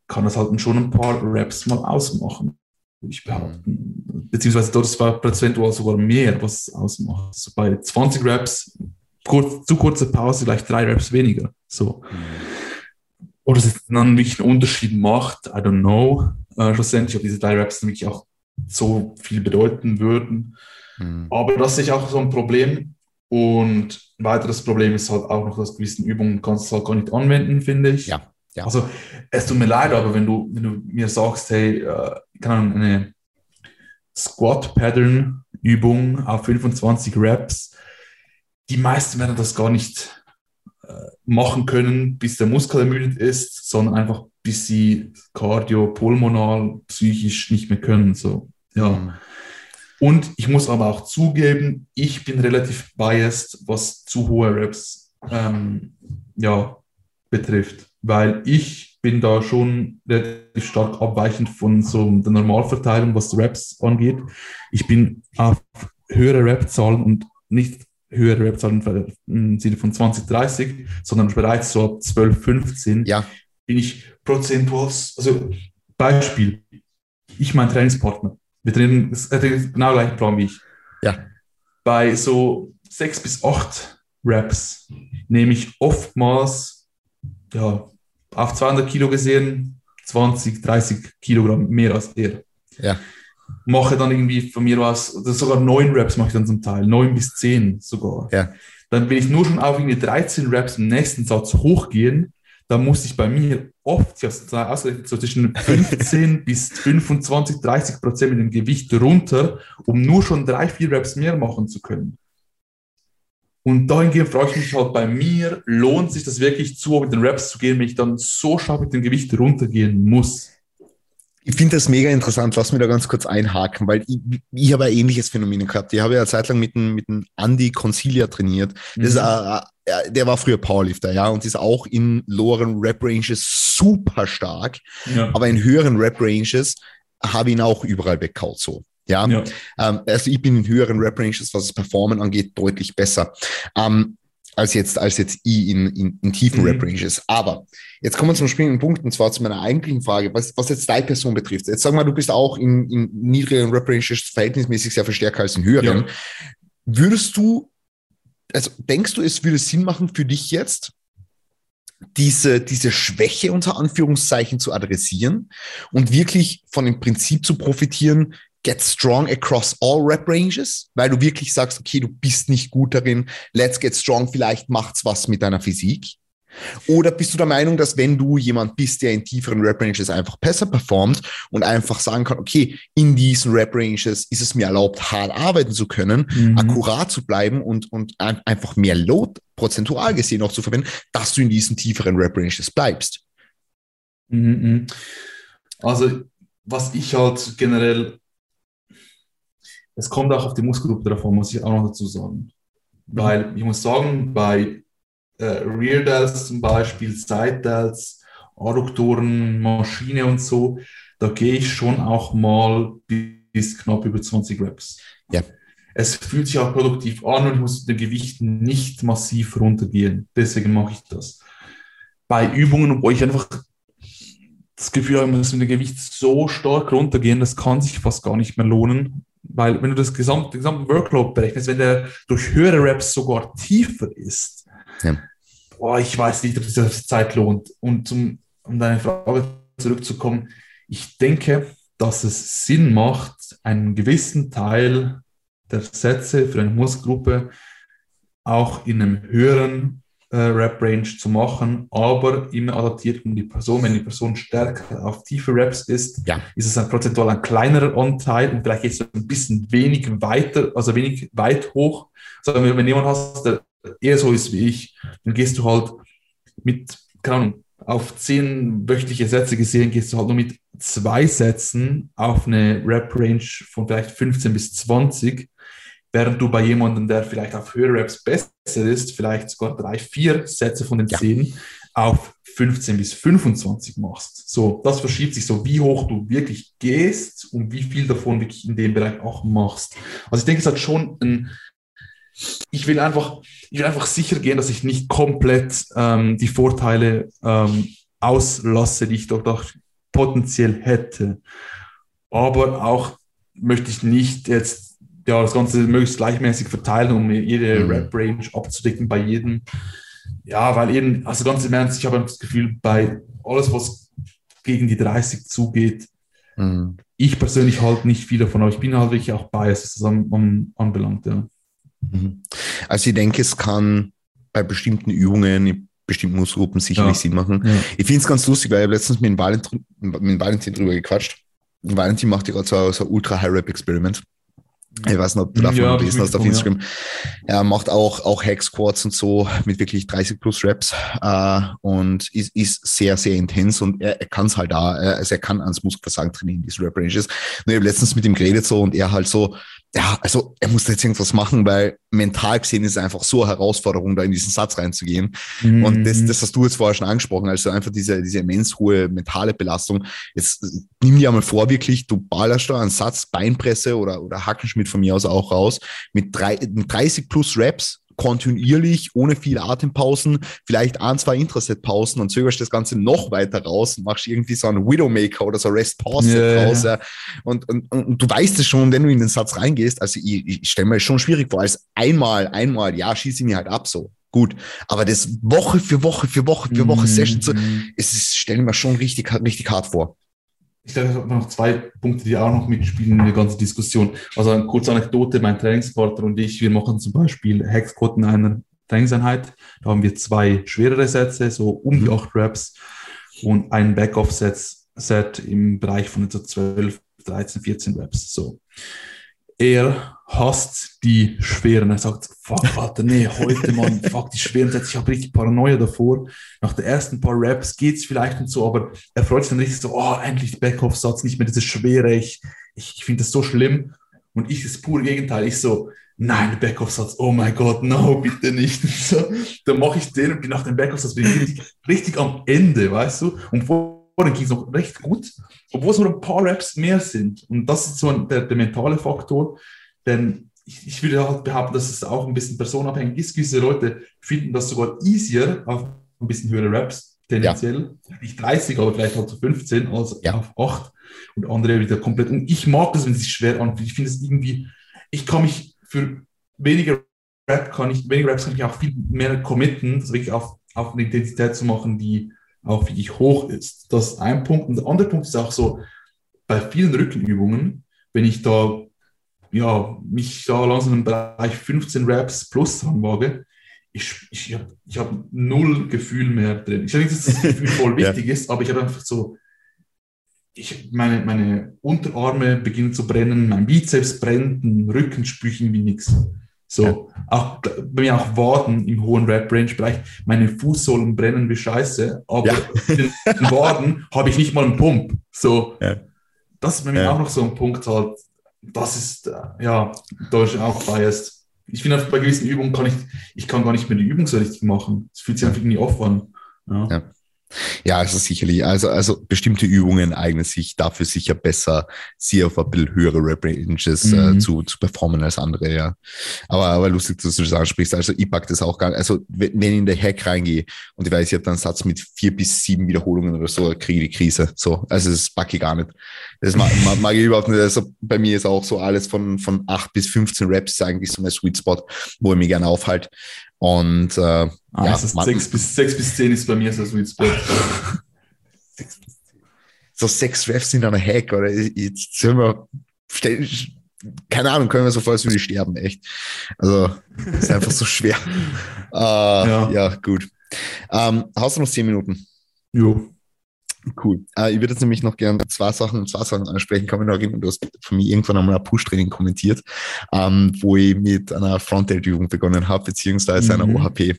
kann das halt schon ein paar Reps mal ausmachen, würde ich behaupten. Beziehungsweise dort war prozentual sogar mehr, was ausmacht. Also bei 20 Reps, kurz, zu kurze Pause, gleich drei Reps weniger. So. Mhm. Oder es dann wirklich einen Unterschied macht, I don't know. Äh, schlussendlich, ob diese drei Reps dann wirklich auch so viel bedeuten würden. Mhm. Aber das ich auch so ein Problem. Und ein weiteres Problem ist halt auch noch, dass gewisse Übungen kannst du halt gar nicht anwenden, finde ich. Ja. Ja. Also es tut mir leid, aber wenn du, wenn du mir sagst, hey, äh, kann eine Squat-Pattern-Übung auf 25 Reps, die meisten werden das gar nicht äh, machen können, bis der Muskel ermüdet ist, sondern einfach bis sie cardio-pulmonal, psychisch nicht mehr können. So, ja. Mhm. Und ich muss aber auch zugeben, ich bin relativ biased, was zu hohe Reps ähm, ja, betrifft weil ich bin da schon relativ stark abweichend von so der Normalverteilung, was Raps angeht. Ich bin auf höhere Rap-Zahlen und nicht höhere Rap-Zahlen im Sinne von 20, 30, sondern bereits so ab 12, 15 ja. bin ich prozentual, also Beispiel, ich mein Trainingspartner, wir trainieren, er trainiert genau gleichen Plan wie ich. Ja. Bei so sechs bis acht Raps nehme ich oftmals ja, auf 200 Kilo gesehen 20, 30 Kilogramm mehr als er. Ja. Mache dann irgendwie von mir was, sogar neun Raps mache ich dann zum Teil, neun bis zehn sogar. Ja. Dann will ich nur schon auf irgendwie 13 Raps im nächsten Satz hochgehen, dann muss ich bei mir oft, ja, ausgerechnet so zwischen 15 bis 25, 30 Prozent mit dem Gewicht runter, um nur schon drei, vier Raps mehr machen zu können. Und dahingehend frage ich mich halt bei mir, lohnt sich das wirklich zu, mit den Raps zu gehen, wenn ich dann so scharf mit dem Gewicht runtergehen muss? Ich finde das mega interessant. Lass mich da ganz kurz einhaken, weil ich, ich habe ein ähnliches Phänomen gehabt. Ich habe ja eine Zeit lang mit dem, mit dem Andy Concilia trainiert. Das mhm. ist, äh, der war früher Powerlifter, ja, und ist auch in loweren Rap-Ranges super stark. Ja. Aber in höheren Rap-Ranges habe ich ihn auch überall weggehauen, so. Ja, ja. Ähm, also ich bin in höheren Rap-Ranges, was das Performen angeht, deutlich besser. Ähm, als jetzt, als jetzt ich in, in, in tiefen mhm. Rap-Ranges. Aber jetzt kommen wir zum springenden Punkt, und zwar zu meiner eigentlichen Frage, was, was jetzt deine Person betrifft. Jetzt sag mal, du bist auch in, in niedrigeren Rap-Ranges verhältnismäßig sehr viel stärker als in höheren. Ja. Würdest du, also denkst du, es würde Sinn machen für dich jetzt, diese, diese Schwäche unter Anführungszeichen zu adressieren und wirklich von dem Prinzip zu profitieren, get strong across all rep ranges, weil du wirklich sagst, okay, du bist nicht gut darin, let's get strong, vielleicht macht's was mit deiner Physik. Oder bist du der Meinung, dass wenn du jemand bist, der in tieferen Rep Ranges einfach besser performt und einfach sagen kann, okay, in diesen Rep Ranges ist es mir erlaubt, hart arbeiten zu können, mhm. akkurat zu bleiben und, und einfach mehr Load prozentual gesehen auch zu verwenden, dass du in diesen tieferen Rep Ranges bleibst? Mhm. mhm. Also, was ich halt generell es kommt auch auf die Muskelgruppe drauf an, muss ich auch noch dazu sagen. Weil ich muss sagen, bei äh, Rear Delts zum Beispiel, Side Delts, Adduktoren, Maschine und so, da gehe ich schon auch mal bis knapp über 20 Reps. Ja. Es fühlt sich auch produktiv an und ich muss mit dem Gewicht nicht massiv runtergehen. Deswegen mache ich das. Bei Übungen, wo ich einfach das Gefühl habe, ich muss mit dem Gewicht so stark runtergehen, das kann sich fast gar nicht mehr lohnen, weil wenn du das gesamte, gesamte Workload berechnest, wenn der durch höhere Raps sogar tiefer ist, ja. boah, ich weiß nicht, ob sich das Zeit lohnt. Und zum, um deine Frage zurückzukommen, ich denke, dass es Sinn macht, einen gewissen Teil der Sätze für eine Muskelgruppe auch in einem höheren äh, Rap-Range zu machen, aber immer adaptiert um die Person. Wenn die Person stärker auf tiefe Raps ist, ja. ist es ein prozentual ein kleinerer Anteil und vielleicht geht es ein bisschen wenig weiter, also wenig weit hoch. Sagen wir, wenn jemand hast, der eher so ist wie ich, dann gehst du halt mit, keine Ahnung, auf zehn wöchentliche Sätze gesehen, gehst du halt nur mit zwei Sätzen auf eine Rap-Range von vielleicht 15 bis 20 Während du bei jemandem, der vielleicht auf höhere Raps besser ist, vielleicht sogar drei, vier Sätze von den ja. zehn auf 15 bis 25 machst. So, das verschiebt sich so, wie hoch du wirklich gehst und wie viel davon wirklich in dem Bereich auch machst. Also ich denke, es hat schon ein, ich will einfach, ich will einfach sicher gehen, dass ich nicht komplett ähm, die Vorteile ähm, auslasse, die ich doch, doch potenziell hätte. Aber auch möchte ich nicht jetzt ja, das Ganze möglichst gleichmäßig verteilen, um jede mhm. Rap-Range abzudecken bei jedem. Ja, weil eben, also ganz im Ernst, ich habe das Gefühl, bei alles, was gegen die 30 zugeht, mhm. ich persönlich halt nicht viel davon, aber ich bin halt wirklich auch biased, was das an, an, anbelangt. Ja. Mhm. Also ich denke, es kann bei bestimmten Übungen, bestimmten Muskelgruppen sicherlich ja. Sinn machen. Ja. Ich finde es ganz lustig, weil ich habe letztens mit Valentin, mit Valentin drüber gequatscht. Valentin macht ja gerade so, so ein Ultra-High-Rap-Experiment. Ich weiß nicht, ob du davon ja, gelesen hast auf Instagram. Ja. Er macht auch, auch Hack Squats und so mit wirklich 30 plus Reps äh, und ist, ist sehr, sehr intens und er, er kann es halt da, also er kann ans Muskelversagen trainieren, diese Rep Ranges. Und ich habe letztens mit ihm geredet so und er halt so, ja, also er muss jetzt irgendwas machen, weil mental gesehen ist es einfach so eine Herausforderung, da in diesen Satz reinzugehen. Mhm. Und das, das hast du jetzt vorher schon angesprochen, also einfach diese, diese immens hohe mentale Belastung. Jetzt nimm dir einmal vor, wirklich, du ballerst da einen Satz, Beinpresse oder, oder Hackenschmidt von mir aus auch raus, mit, drei, mit 30 plus Reps kontinuierlich, ohne viele Atempausen, vielleicht ein, zwei Intraset-Pausen und zögerst das Ganze noch weiter raus und machst irgendwie so einen Widowmaker oder so Rest-Pause yeah, raus. Ja. Und, und, und, du weißt es schon, wenn du in den Satz reingehst, also ich, ich stelle mir das schon schwierig vor, als einmal, einmal, ja, schieße ich mir halt ab so. Gut, aber das Woche für Woche für Woche für Woche mm -hmm. Session, so, es ist, stellen wir schon richtig, richtig hart vor ich glaube, ich habe noch zwei Punkte, die auch noch mitspielen in der ganzen Diskussion. Also eine kurze Anekdote, mein Trainingspartner und ich, wir machen zum Beispiel Hexquad in einer Trainingseinheit. Da haben wir zwei schwerere Sätze, so um die mhm. acht Reps und ein Back-Off-Set im Bereich von etwa 12, 13, 14 Reps. So er hasst die schweren. Er sagt, fuck, Alter, nee, heute, Mann, fuck, die schweren ich habe richtig Paranoia davor. Nach den ersten paar Raps geht's vielleicht und so, aber er freut sich dann richtig so, oh, endlich Backoff-Satz, nicht mehr dieses Schwere, ich, ich, ich finde das so schlimm. Und ich das pure Gegenteil, ich so, nein, Backoff-Satz, oh mein Gott, no, bitte nicht. So, dann mache ich den und bin nach dem Backoff-Satz richtig, richtig am Ende, weißt du? Und vor vorhin ging es noch recht gut, obwohl es nur ein paar Raps mehr sind. Und das ist so der, der mentale Faktor, denn ich, ich, würde halt behaupten, dass es auch ein bisschen personabhängig ist. Gewisse Leute finden das sogar easier auf ein bisschen höhere Raps, tendenziell. Ja. Nicht 30, aber vielleicht halt so 15 als ja. auf 8 und andere wieder komplett. Und ich mag das, wenn es sich schwer anfühlt. Ich finde es irgendwie, ich kann mich für weniger Rap kann ich, weniger Raps kann ich auch viel mehr committen, das wirklich auf, auf eine Intensität zu machen, die auch wirklich hoch ist. Das ist ein Punkt. Und der andere Punkt ist auch so, bei vielen Rückenübungen, wenn ich da ja, mich da langsam im Bereich 15 Reps plus ranwage, ich, ich habe ich hab null Gefühl mehr drin. Ich sage nicht, dass das Gefühl voll wichtig ja. ist, aber ich habe einfach so, ich, meine, meine Unterarme beginnen zu brennen, mein Bizeps brennt, ein Rücken spüre ich irgendwie nichts. So, ja. auch bei mir auch Waden im hohen Rap-Range-Bereich. Meine Fußsohlen brennen wie Scheiße, aber ja. in den Waden habe ich nicht mal einen Pump. So, das ist bei mir auch noch so ein Punkt halt. Das ist, äh, ja, ist auch biased. Ich finde, bei gewissen Übungen kann ich, ich kann gar nicht mehr die Übung so richtig machen. Es fühlt sich einfach irgendwie off an. Ja. Ja, also sicherlich. Also, also bestimmte Übungen eignen sich dafür sicher besser, sie auf ein bisschen höhere Rep-Ranges äh, mhm. äh, zu, zu performen als andere, ja. Aber, aber lustig, dass du das ansprichst. Also ich pack das auch gar nicht. Also wenn ich in der Hack reingehe und ich weiß, ich habe dann einen Satz mit vier bis sieben Wiederholungen oder so, kriege ich die Krise. So, also das packe ich gar nicht. Das mag, mag ich überhaupt nicht. Also bei mir ist auch so alles von, von acht bis 15 Reps eigentlich so mein Sweet Spot, wo ich mich gerne aufhalte. Und äh, ah, ja, ist man, 6 bis, 6 bis 10 ist bei mir so Sweet Spot. so sechs Refs in einer Hack, oder? Jetzt sind wir, keine Ahnung, können wir so vor, als würde ich sterben, echt. Also, ist einfach so schwer. äh, ja. ja. gut. Ähm, hast du noch zehn Minuten? Jo. Cool. Äh, ich würde jetzt nämlich noch gerne zwei Sachen, zwei Sachen ansprechen. Kann mich noch erinnern, du hast von mir irgendwann einmal ein Push-Training kommentiert, ähm, wo ich mit einer Frontend-Übung begonnen habe, beziehungsweise mhm. einer OHP.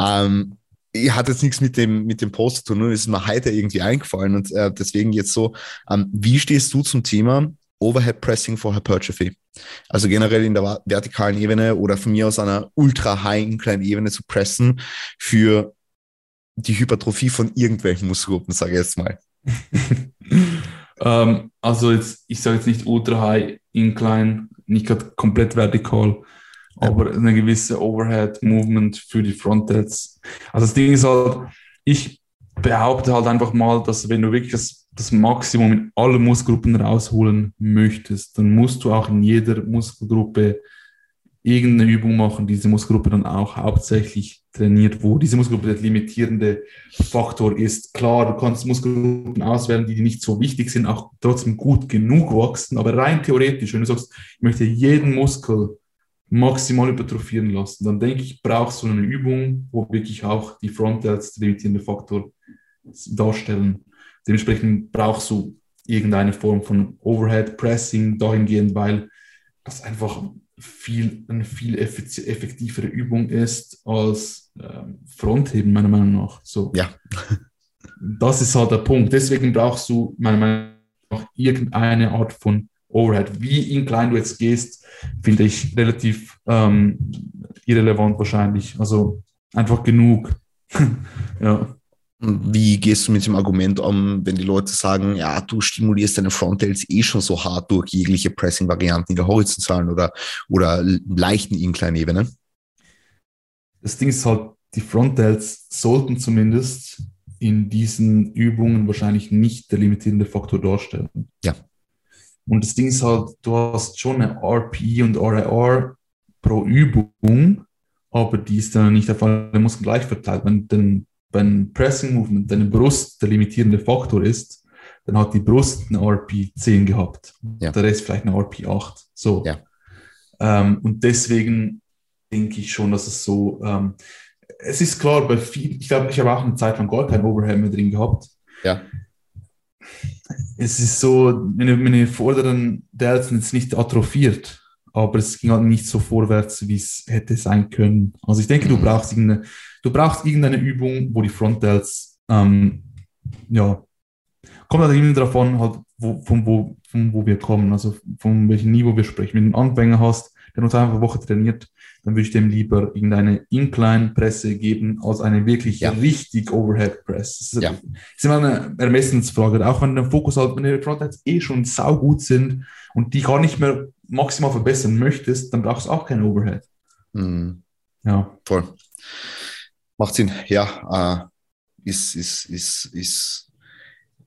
Ähm, ich hatte jetzt nichts mit dem, mit dem Post zu tun, nur ist mir heute irgendwie eingefallen und äh, deswegen jetzt so, ähm, wie stehst du zum Thema Overhead Pressing for Hypertrophy? Also generell in der vertikalen Ebene oder von mir aus einer ultra high incline Ebene zu pressen für die Hypertrophie von irgendwelchen Muskelgruppen, sage ich jetzt mal? ähm, also jetzt, ich sage jetzt nicht ultra high incline, nicht gerade komplett vertikal, ja. aber eine gewisse Overhead Movement für die Frontels. Also das Ding ist halt, ich behaupte halt einfach mal, dass wenn du wirklich das, das Maximum in alle Muskelgruppen rausholen möchtest, dann musst du auch in jeder Muskelgruppe irgendeine Übung machen, diese Muskelgruppe dann auch hauptsächlich trainiert, wo diese Muskelgruppe der limitierende Faktor ist. Klar, du kannst Muskelgruppen auswählen, die nicht so wichtig sind, auch trotzdem gut genug wachsen, aber rein theoretisch, wenn du sagst, ich möchte jeden Muskel maximal hypertrophieren lassen, dann denke ich, brauchst du eine Übung, wo wirklich auch die Frontals der limitierende Faktor darstellen. Dementsprechend brauchst du irgendeine Form von Overhead Pressing dahingehend, weil das einfach viel, eine viel effektivere Übung ist als ähm, Frontheben, meiner Meinung nach. So. Ja. das ist halt der Punkt. Deswegen brauchst du meiner Meinung nach irgendeine Art von Overhead. Wie in klein du jetzt gehst, finde ich relativ ähm, irrelevant wahrscheinlich. Also einfach genug. ja. Wie gehst du mit dem Argument um, wenn die Leute sagen, ja, du stimulierst deine Frontals eh schon so hart durch jegliche Pressing-Varianten in der horizontalen oder, oder leichten Incline-Ebene? Das Ding ist halt, die Frontals sollten zumindest in diesen Übungen wahrscheinlich nicht der limitierende Faktor darstellen. Ja. Und das Ding ist halt, du hast schon eine RP und RIR pro Übung, aber die ist dann nicht auf alle Muskeln gleich verteilt. Wenn, denn wenn Pressing Movement deine Brust der limitierende Faktor ist, dann hat die Brust eine RP 10 gehabt. Ja. Der Rest vielleicht eine RP 8. So. Ja. Ähm, und deswegen denke ich schon, dass es so, ähm, es ist klar, bei vielen, ich glaube, ich habe auch eine Zeit lang gar kein Overhead mehr drin gehabt. Ja. Es ist so, meine, meine vorderen Delts sind jetzt nicht atrophiert, aber es ging halt nicht so vorwärts, wie es hätte sein können. Also ich denke, mhm. du brauchst irgendeine Du brauchst irgendeine Übung, wo die Frontdelts, ähm, ja, kommt halt irgendwie davon, halt, wo, von, wo, von wo wir kommen, also von welchem Niveau wir sprechen. Wenn du einen Anfänger hast, der nur eine Woche trainiert, dann würde ich dem lieber irgendeine Incline-Presse geben, als eine wirklich ja. richtig Overhead-Press. Das ist, ja. ist immer eine Ermessensfrage. Auch wenn der Fokus halt, wenn die Frontheads eh schon saugut sind und die gar nicht mehr maximal verbessern möchtest, dann brauchst du auch kein Overhead. Mhm. Ja. Voll. Macht Sinn, ja. Äh, ist, ist, ist, ist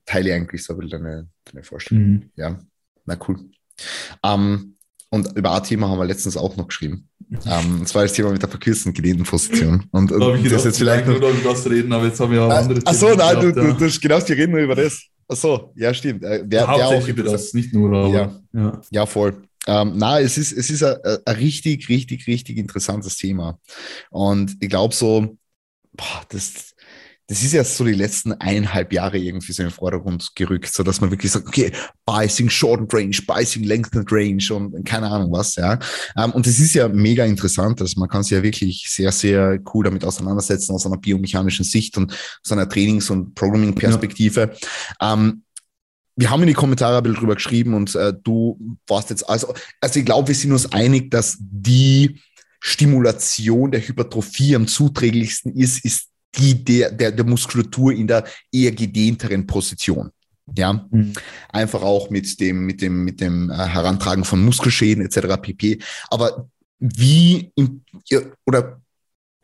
teile eigentlich so deine, deine Vorstellung. Mhm. Ja, na cool. Ähm, und über ein Thema haben wir letztens auch noch geschrieben. Ähm, und zwar das Thema mit der verkürzten Gelähtenposition. Und, und da ich das jetzt vielleicht nur über das reden, aber jetzt haben wir auch andere Achso, nein, du, du, du, genau, wir reden nur über das. Achso, ja, stimmt. Äh, wer, Hauptsächlich über das, nicht nur, aber. Ja, ja. ja voll. Ähm, na, es ist, es ist ein, ein richtig, richtig, richtig interessantes Thema. Und ich glaube so, boah, das, das ist jetzt so die letzten eineinhalb Jahre irgendwie so in den Vordergrund gerückt, so dass man wirklich sagt, okay, Bicing Shortened Range, Bicing Lengthened Range und keine Ahnung was, ja. Ähm, und das ist ja mega interessant, also man kann sich ja wirklich sehr, sehr cool damit auseinandersetzen aus einer biomechanischen Sicht und aus einer Trainings- und Programming-Perspektive. Ja. Ähm, wir haben in die Kommentare ein bisschen drüber geschrieben und äh, du warst jetzt, also, also ich glaube, wir sind uns einig, dass die Stimulation der Hypertrophie am zuträglichsten ist, ist die der, der, der Muskulatur in der eher gedehnteren Position. Ja, mhm. einfach auch mit dem, mit dem, mit dem äh, Herantragen von Muskelschäden etc. pp. Aber wie oder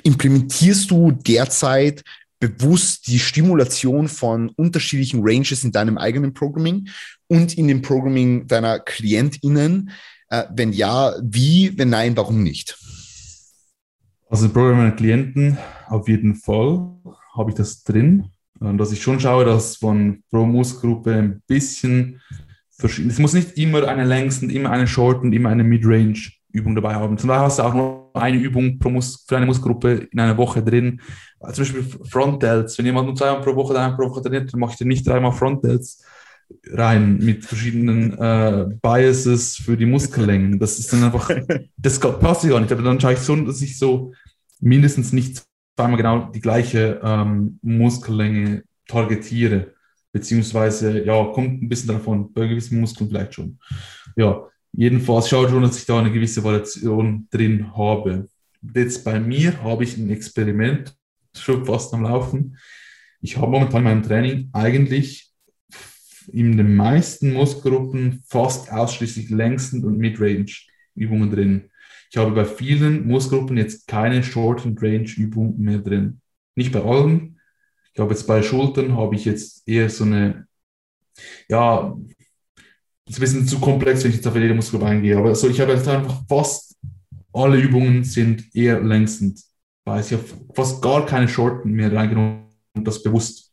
implementierst du derzeit bewusst die Stimulation von unterschiedlichen Ranges in deinem eigenen Programming und in dem Programming deiner KlientInnen? Äh, wenn ja, wie? Wenn nein, warum nicht? Also Programm meiner Klienten auf jeden Fall habe ich das drin, dass ich schon schaue, dass von pro Muskelgruppe ein bisschen verschieden. Es muss nicht immer eine Längs- und immer eine Short und immer eine Mid-Range-Übung dabei haben. Zum Beispiel hast du auch nur eine Übung pro Mus für eine Muskelgruppe in einer Woche drin. Zum Beispiel Front Delts. Wenn jemand nur zweimal pro Woche, dreimal pro Woche trainiert, dann mache ich dir nicht dreimal Front Delts rein mit verschiedenen äh, Biases für die Muskellängen. Das ist dann einfach, das passt gar nicht. Aber dann schaue ich so, dass ich so mindestens nicht zweimal genau die gleiche ähm, Muskellänge targetiere. Beziehungsweise, ja, kommt ein bisschen davon, bei gewissen Muskeln vielleicht schon. Ja, jedenfalls schaue ich schon, dass ich da eine gewisse Variation drin habe. Jetzt bei mir habe ich ein Experiment schon fast am Laufen. Ich habe momentan in meinem Training eigentlich in den meisten Muskelgruppen fast ausschließlich längsten und Mid-Range-Übungen drin. Ich habe bei vielen Muskelgruppen jetzt keine Short- and Range-Übung mehr drin. Nicht bei allen. Ich habe jetzt bei Schultern habe ich jetzt eher so eine, ja, ist ein bisschen zu komplex, wenn ich jetzt auf jede Muskelgruppe eingehe. Aber so, ich habe jetzt einfach fast alle Übungen sind eher längstend. Weil ich habe fast gar keine Shorten mehr reingenommen und das bewusst.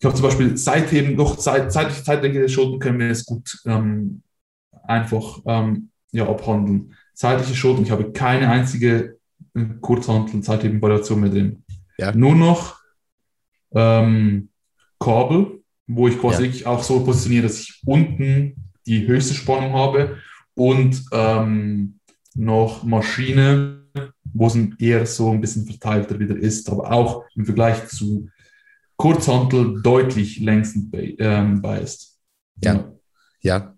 Ich habe zum Beispiel seitdem noch seit, zeitliche zeitliche Schulden können wir es gut ähm, einfach ähm, ja, abhandeln. Zeitliche Schulden, ich habe keine einzige äh, Kurzhandel Zeithebenvariation mehr drin. Ja. Nur noch ähm, Kabel, wo ich quasi ja. auch so positioniere, dass ich unten die höchste Spannung habe und ähm, noch Maschine, wo es eher so ein bisschen verteilter wieder ist, aber auch im Vergleich zu Kurzhantel deutlich längstend ähm, biased. Ja. Ja.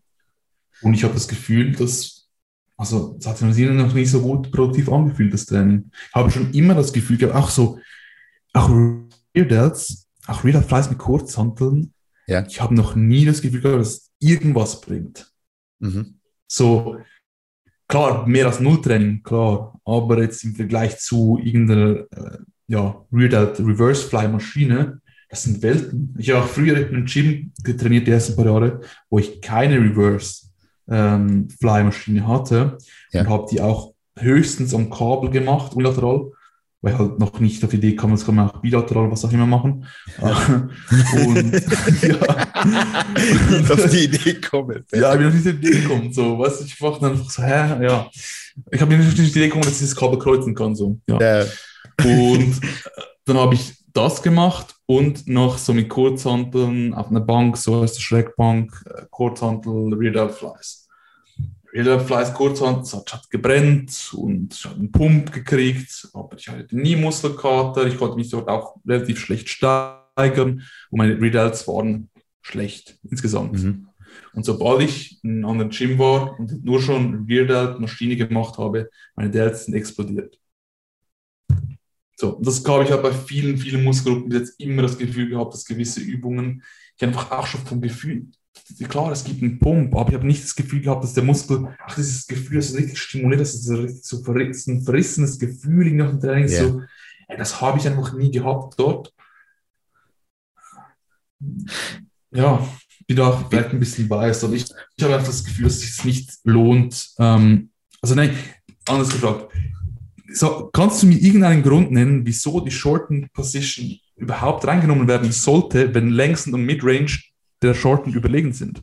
Und ich habe das Gefühl, dass, also, es hat sich noch nicht so gut produktiv angefühlt, das Training. Ich habe schon immer das Gefühl gehabt, auch so, auch Rear Delts, auch Rear Flies mit Kurzhanteln, ja. ich habe noch nie das Gefühl gehabt, dass es irgendwas bringt. Mhm. So, klar, mehr als Nulltraining, klar, aber jetzt im Vergleich zu irgendeiner äh, ja, Delt Reverse Fly Maschine, das sind Welten. Ich habe auch früher in einem Gym getrainiert, die ersten paar Jahre, wo ich keine Reverse ähm, Fly Maschine hatte ja. und habe die auch höchstens am Kabel gemacht, unilateral, weil halt noch nicht auf die Idee kam, das kann man auch bilateral, was auch immer machen. Ja. und ja. auf die Idee kommen. Ja, ich bin auf die Idee gekommen. So, du, ich mache dann einfach so, hä, ja. Ich habe mir nicht die Idee gekommen, dass ich das Kabel kreuzen kann. So. Ja. ja. Und dann habe ich das gemacht und noch so mit Kurzhanteln auf einer Bank, so heißt die Schreckbank, äh, Kurzhantel, Rear Delt Flies. Rear Delt Flies, Kurzhantel, es hat, hat gebrennt und ich habe einen Pump gekriegt, aber ich hatte nie Muskelkater, ich konnte mich dort auch relativ schlecht steigern und meine Rear Delts waren schlecht insgesamt. Mhm. Und sobald ich an einem Gym war und nur schon Rear Delt Maschine gemacht habe, meine Delts sind explodiert. So, das glaube ich habe bei vielen, vielen Muskelgruppen jetzt immer das Gefühl gehabt, dass gewisse Übungen, ich einfach auch schon vom Gefühl, klar, es gibt einen Pump, aber ich habe nicht das Gefühl gehabt, dass der Muskel, ach, dieses Gefühl, das ist richtig stimuliert, das ist richtig so ein verrissenes Gefühl nach dem Training, yeah. so, ey, das habe ich einfach nie gehabt dort. Ja, bin da vielleicht ein bisschen biased, aber ich, ich habe einfach das Gefühl, dass es sich nicht lohnt. Ähm, also nein, anders gefragt, so, kannst du mir irgendeinen Grund nennen, wieso die Shorten Position überhaupt reingenommen werden sollte, wenn Längsten und Midrange der Shorten überlegen sind?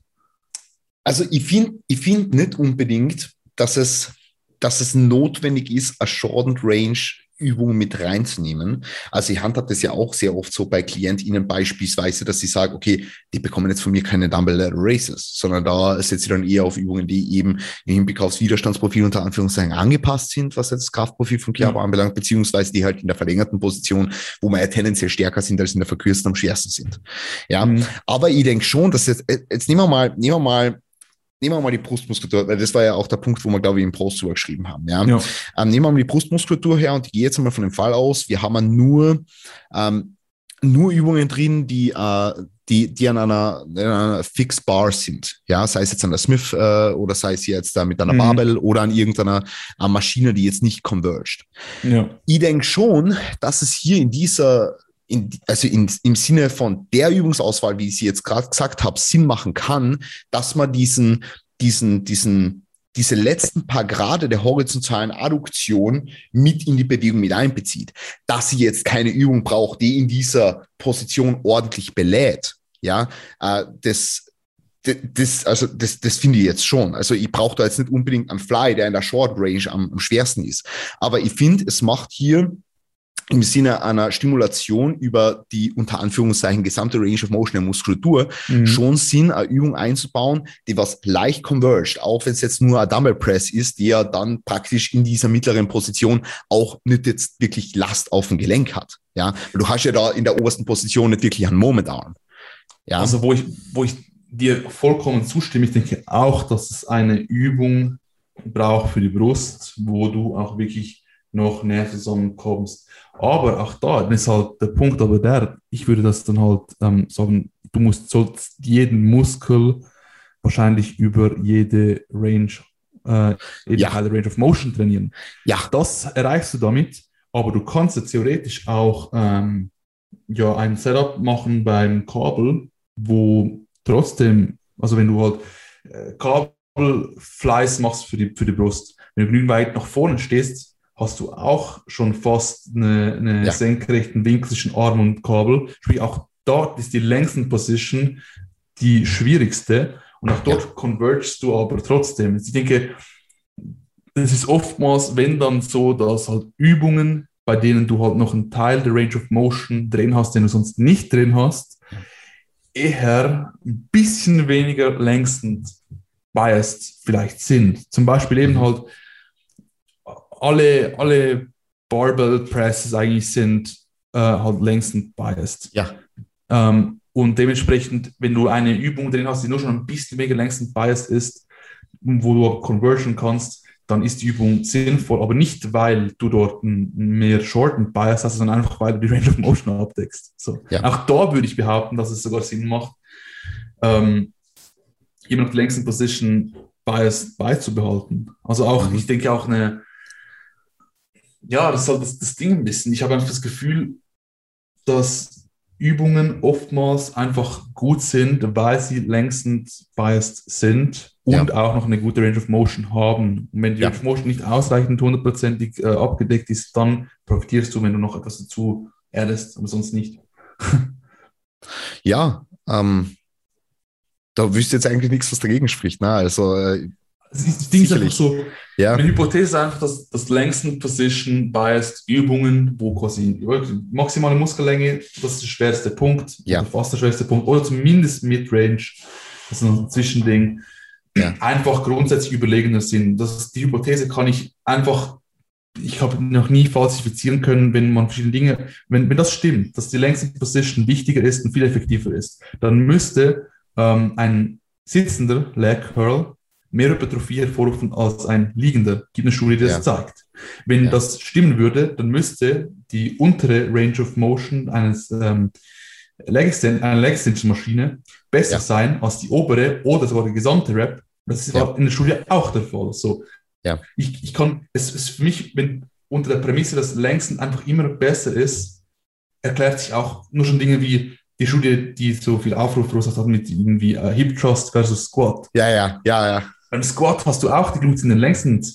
Also ich finde ich find nicht unbedingt, dass es, dass es notwendig ist, eine Shortened Range Übungen mit reinzunehmen. Also ich handhabe das ja auch sehr oft so bei KlientInnen beispielsweise, dass sie sagen, okay, die bekommen jetzt von mir keine Dumbbell Races, sondern da setze ich dann eher auf Übungen, die eben im Hinblick aufs Widerstandsprofil unter Anführungszeichen angepasst sind, was jetzt das Kraftprofil von Körper ja. anbelangt, beziehungsweise die halt in der verlängerten Position, wo man ja tendenziell stärker sind als in der verkürzten am schwersten sind. Ja, mhm. aber ich denke schon, dass jetzt, jetzt nehmen wir mal, nehmen wir mal nehmen wir mal die Brustmuskulatur, weil das war ja auch der Punkt, wo wir, glaube ich, im Post drüber geschrieben haben. Ja? ja. Ähm, nehmen wir mal die Brustmuskulatur her und ich gehe jetzt einmal von dem Fall aus, wir haben nur, ähm, nur Übungen drin, die, äh, die, die an einer, an einer Fixed Bar sind. Ja, sei es jetzt an der Smith äh, oder sei es jetzt da mit einer mhm. Barbell oder an irgendeiner äh, Maschine, die jetzt nicht converged. Ja. Ich denke schon, dass es hier in dieser in, also in, im Sinne von der Übungsauswahl, wie ich sie jetzt gerade gesagt habe, Sinn machen kann, dass man diesen, diesen, diesen, diese letzten paar Grade der horizontalen Adduktion mit in die Bewegung mit einbezieht. Dass sie jetzt keine Übung braucht, die in dieser Position ordentlich belädt. Ja, äh, das, das, also das, das finde ich jetzt schon. Also ich brauche da jetzt nicht unbedingt einen Fly, der in der Short Range am, am schwersten ist. Aber ich finde, es macht hier im Sinne einer Stimulation über die unter Anführungszeichen gesamte Range of Motion der Muskulatur mhm. schon Sinn, eine Übung einzubauen, die was leicht converged, auch wenn es jetzt nur ein Dumbbell Press ist, der dann praktisch in dieser mittleren Position auch nicht jetzt wirklich Last auf dem Gelenk hat. Ja, du hast ja da in der obersten Position nicht wirklich einen Moment Arm. Ja. Also wo ich, wo ich dir vollkommen zustimme, ich denke auch, dass es eine Übung braucht für die Brust, wo du auch wirklich noch näher zusammenkommst. Aber auch da ist halt der Punkt aber der, ich würde das dann halt ähm, sagen, du musst sollst jeden Muskel wahrscheinlich über jede Range, äh, eben Ja. Range of Motion trainieren. Ja. Das erreichst du damit, aber du kannst ja theoretisch auch ähm, ja, ein Setup machen beim Kabel, wo trotzdem, also wenn du halt äh, Kabelfleiß machst für die, für die Brust, wenn du genügend weit nach vorne stehst, hast du auch schon fast eine, eine Ja. senkrechten Winkel zwischen Arm und Kabel. Sprich, auch dort ist die längsten Position die schwierigste und auch dort convergest du aber trotzdem. Ich denke, es ist oftmals, wenn dann so, dass halt Übungen, bei denen du halt noch einen Teil der Range of Motion drin hast, den du sonst nicht drin hast, eher ein bisschen weniger längstend biased vielleicht sind. Zum Beispiel eben Mhm. halt alle, alle Barbell Presses eigentlich sind äh, halt längstend biased. Ja. Ähm, und dementsprechend, wenn du eine Übung drin hast, die nur schon ein bisschen weniger längstend biased ist, wo du Conversion kannst, dann ist die Übung sinnvoll, aber nicht, weil du dort mehr Shortened Bias hast, sondern einfach, weil du die Range of Motion abdeckst. So. Ja. Auch da würde ich behaupten, dass es sogar Sinn macht, ähm, immer noch die längsten Position Bias beizubehalten. Also auch, Mhm. ich denke auch eine, ja, das ist halt das, das Ding ein bisschen. Ich habe einfach das Gefühl, dass Übungen oftmals einfach gut sind, weil sie längstens biased sind und auch noch eine gute Range of Motion haben. Und wenn die Ja. Range of Motion nicht ausreichend hundertprozentig äh, abgedeckt ist, dann profitierst du, wenn du noch etwas dazu addest, aber sonst nicht. Ja, ähm, da wüsste jetzt eigentlich nichts, was dagegen spricht. Ne? Also, äh, Das, ist, das Ding ist einfach so, ja, Meine Hypothese ist einfach, dass das längsten Position biased Übungen, wo quasi maximale Muskellänge, das ist der schwerste Punkt, Ja. oder fast der schwerste Punkt, oder zumindest Midrange, das ist ein Zwischending, Ja. einfach grundsätzlich überlegener sind. Das die Hypothese kann ich einfach, ich habe noch nie falsifizieren können, wenn man verschiedene Dinge, wenn, wenn das stimmt, dass die längste Position wichtiger ist und viel effektiver ist, dann müsste ähm, ein sitzender Leg Curl mehr Hypertrophie hervorrufen als ein liegender. Gibt eine Studie, die das zeigt. Wenn Ja. das stimmen würde, dann müsste die untere Range of Motion eines ähm, Leg einer Leg Extension Maschine besser Ja. sein als die obere oder sogar die gesamte Rep. Das ist Ja. in der Studie auch der Fall. So, Ja. ich, ich kann, es ist für mich, wenn unter der Prämisse, dass längsten einfach immer besser ist, erklärt sich auch nur schon Dinge wie die Studie, die so viel Aufruf verursacht hat mit irgendwie äh, Hip Thrust versus Squat. ja, ja, ja, ja. Beim Squat hast du auch die Glutes in den längsten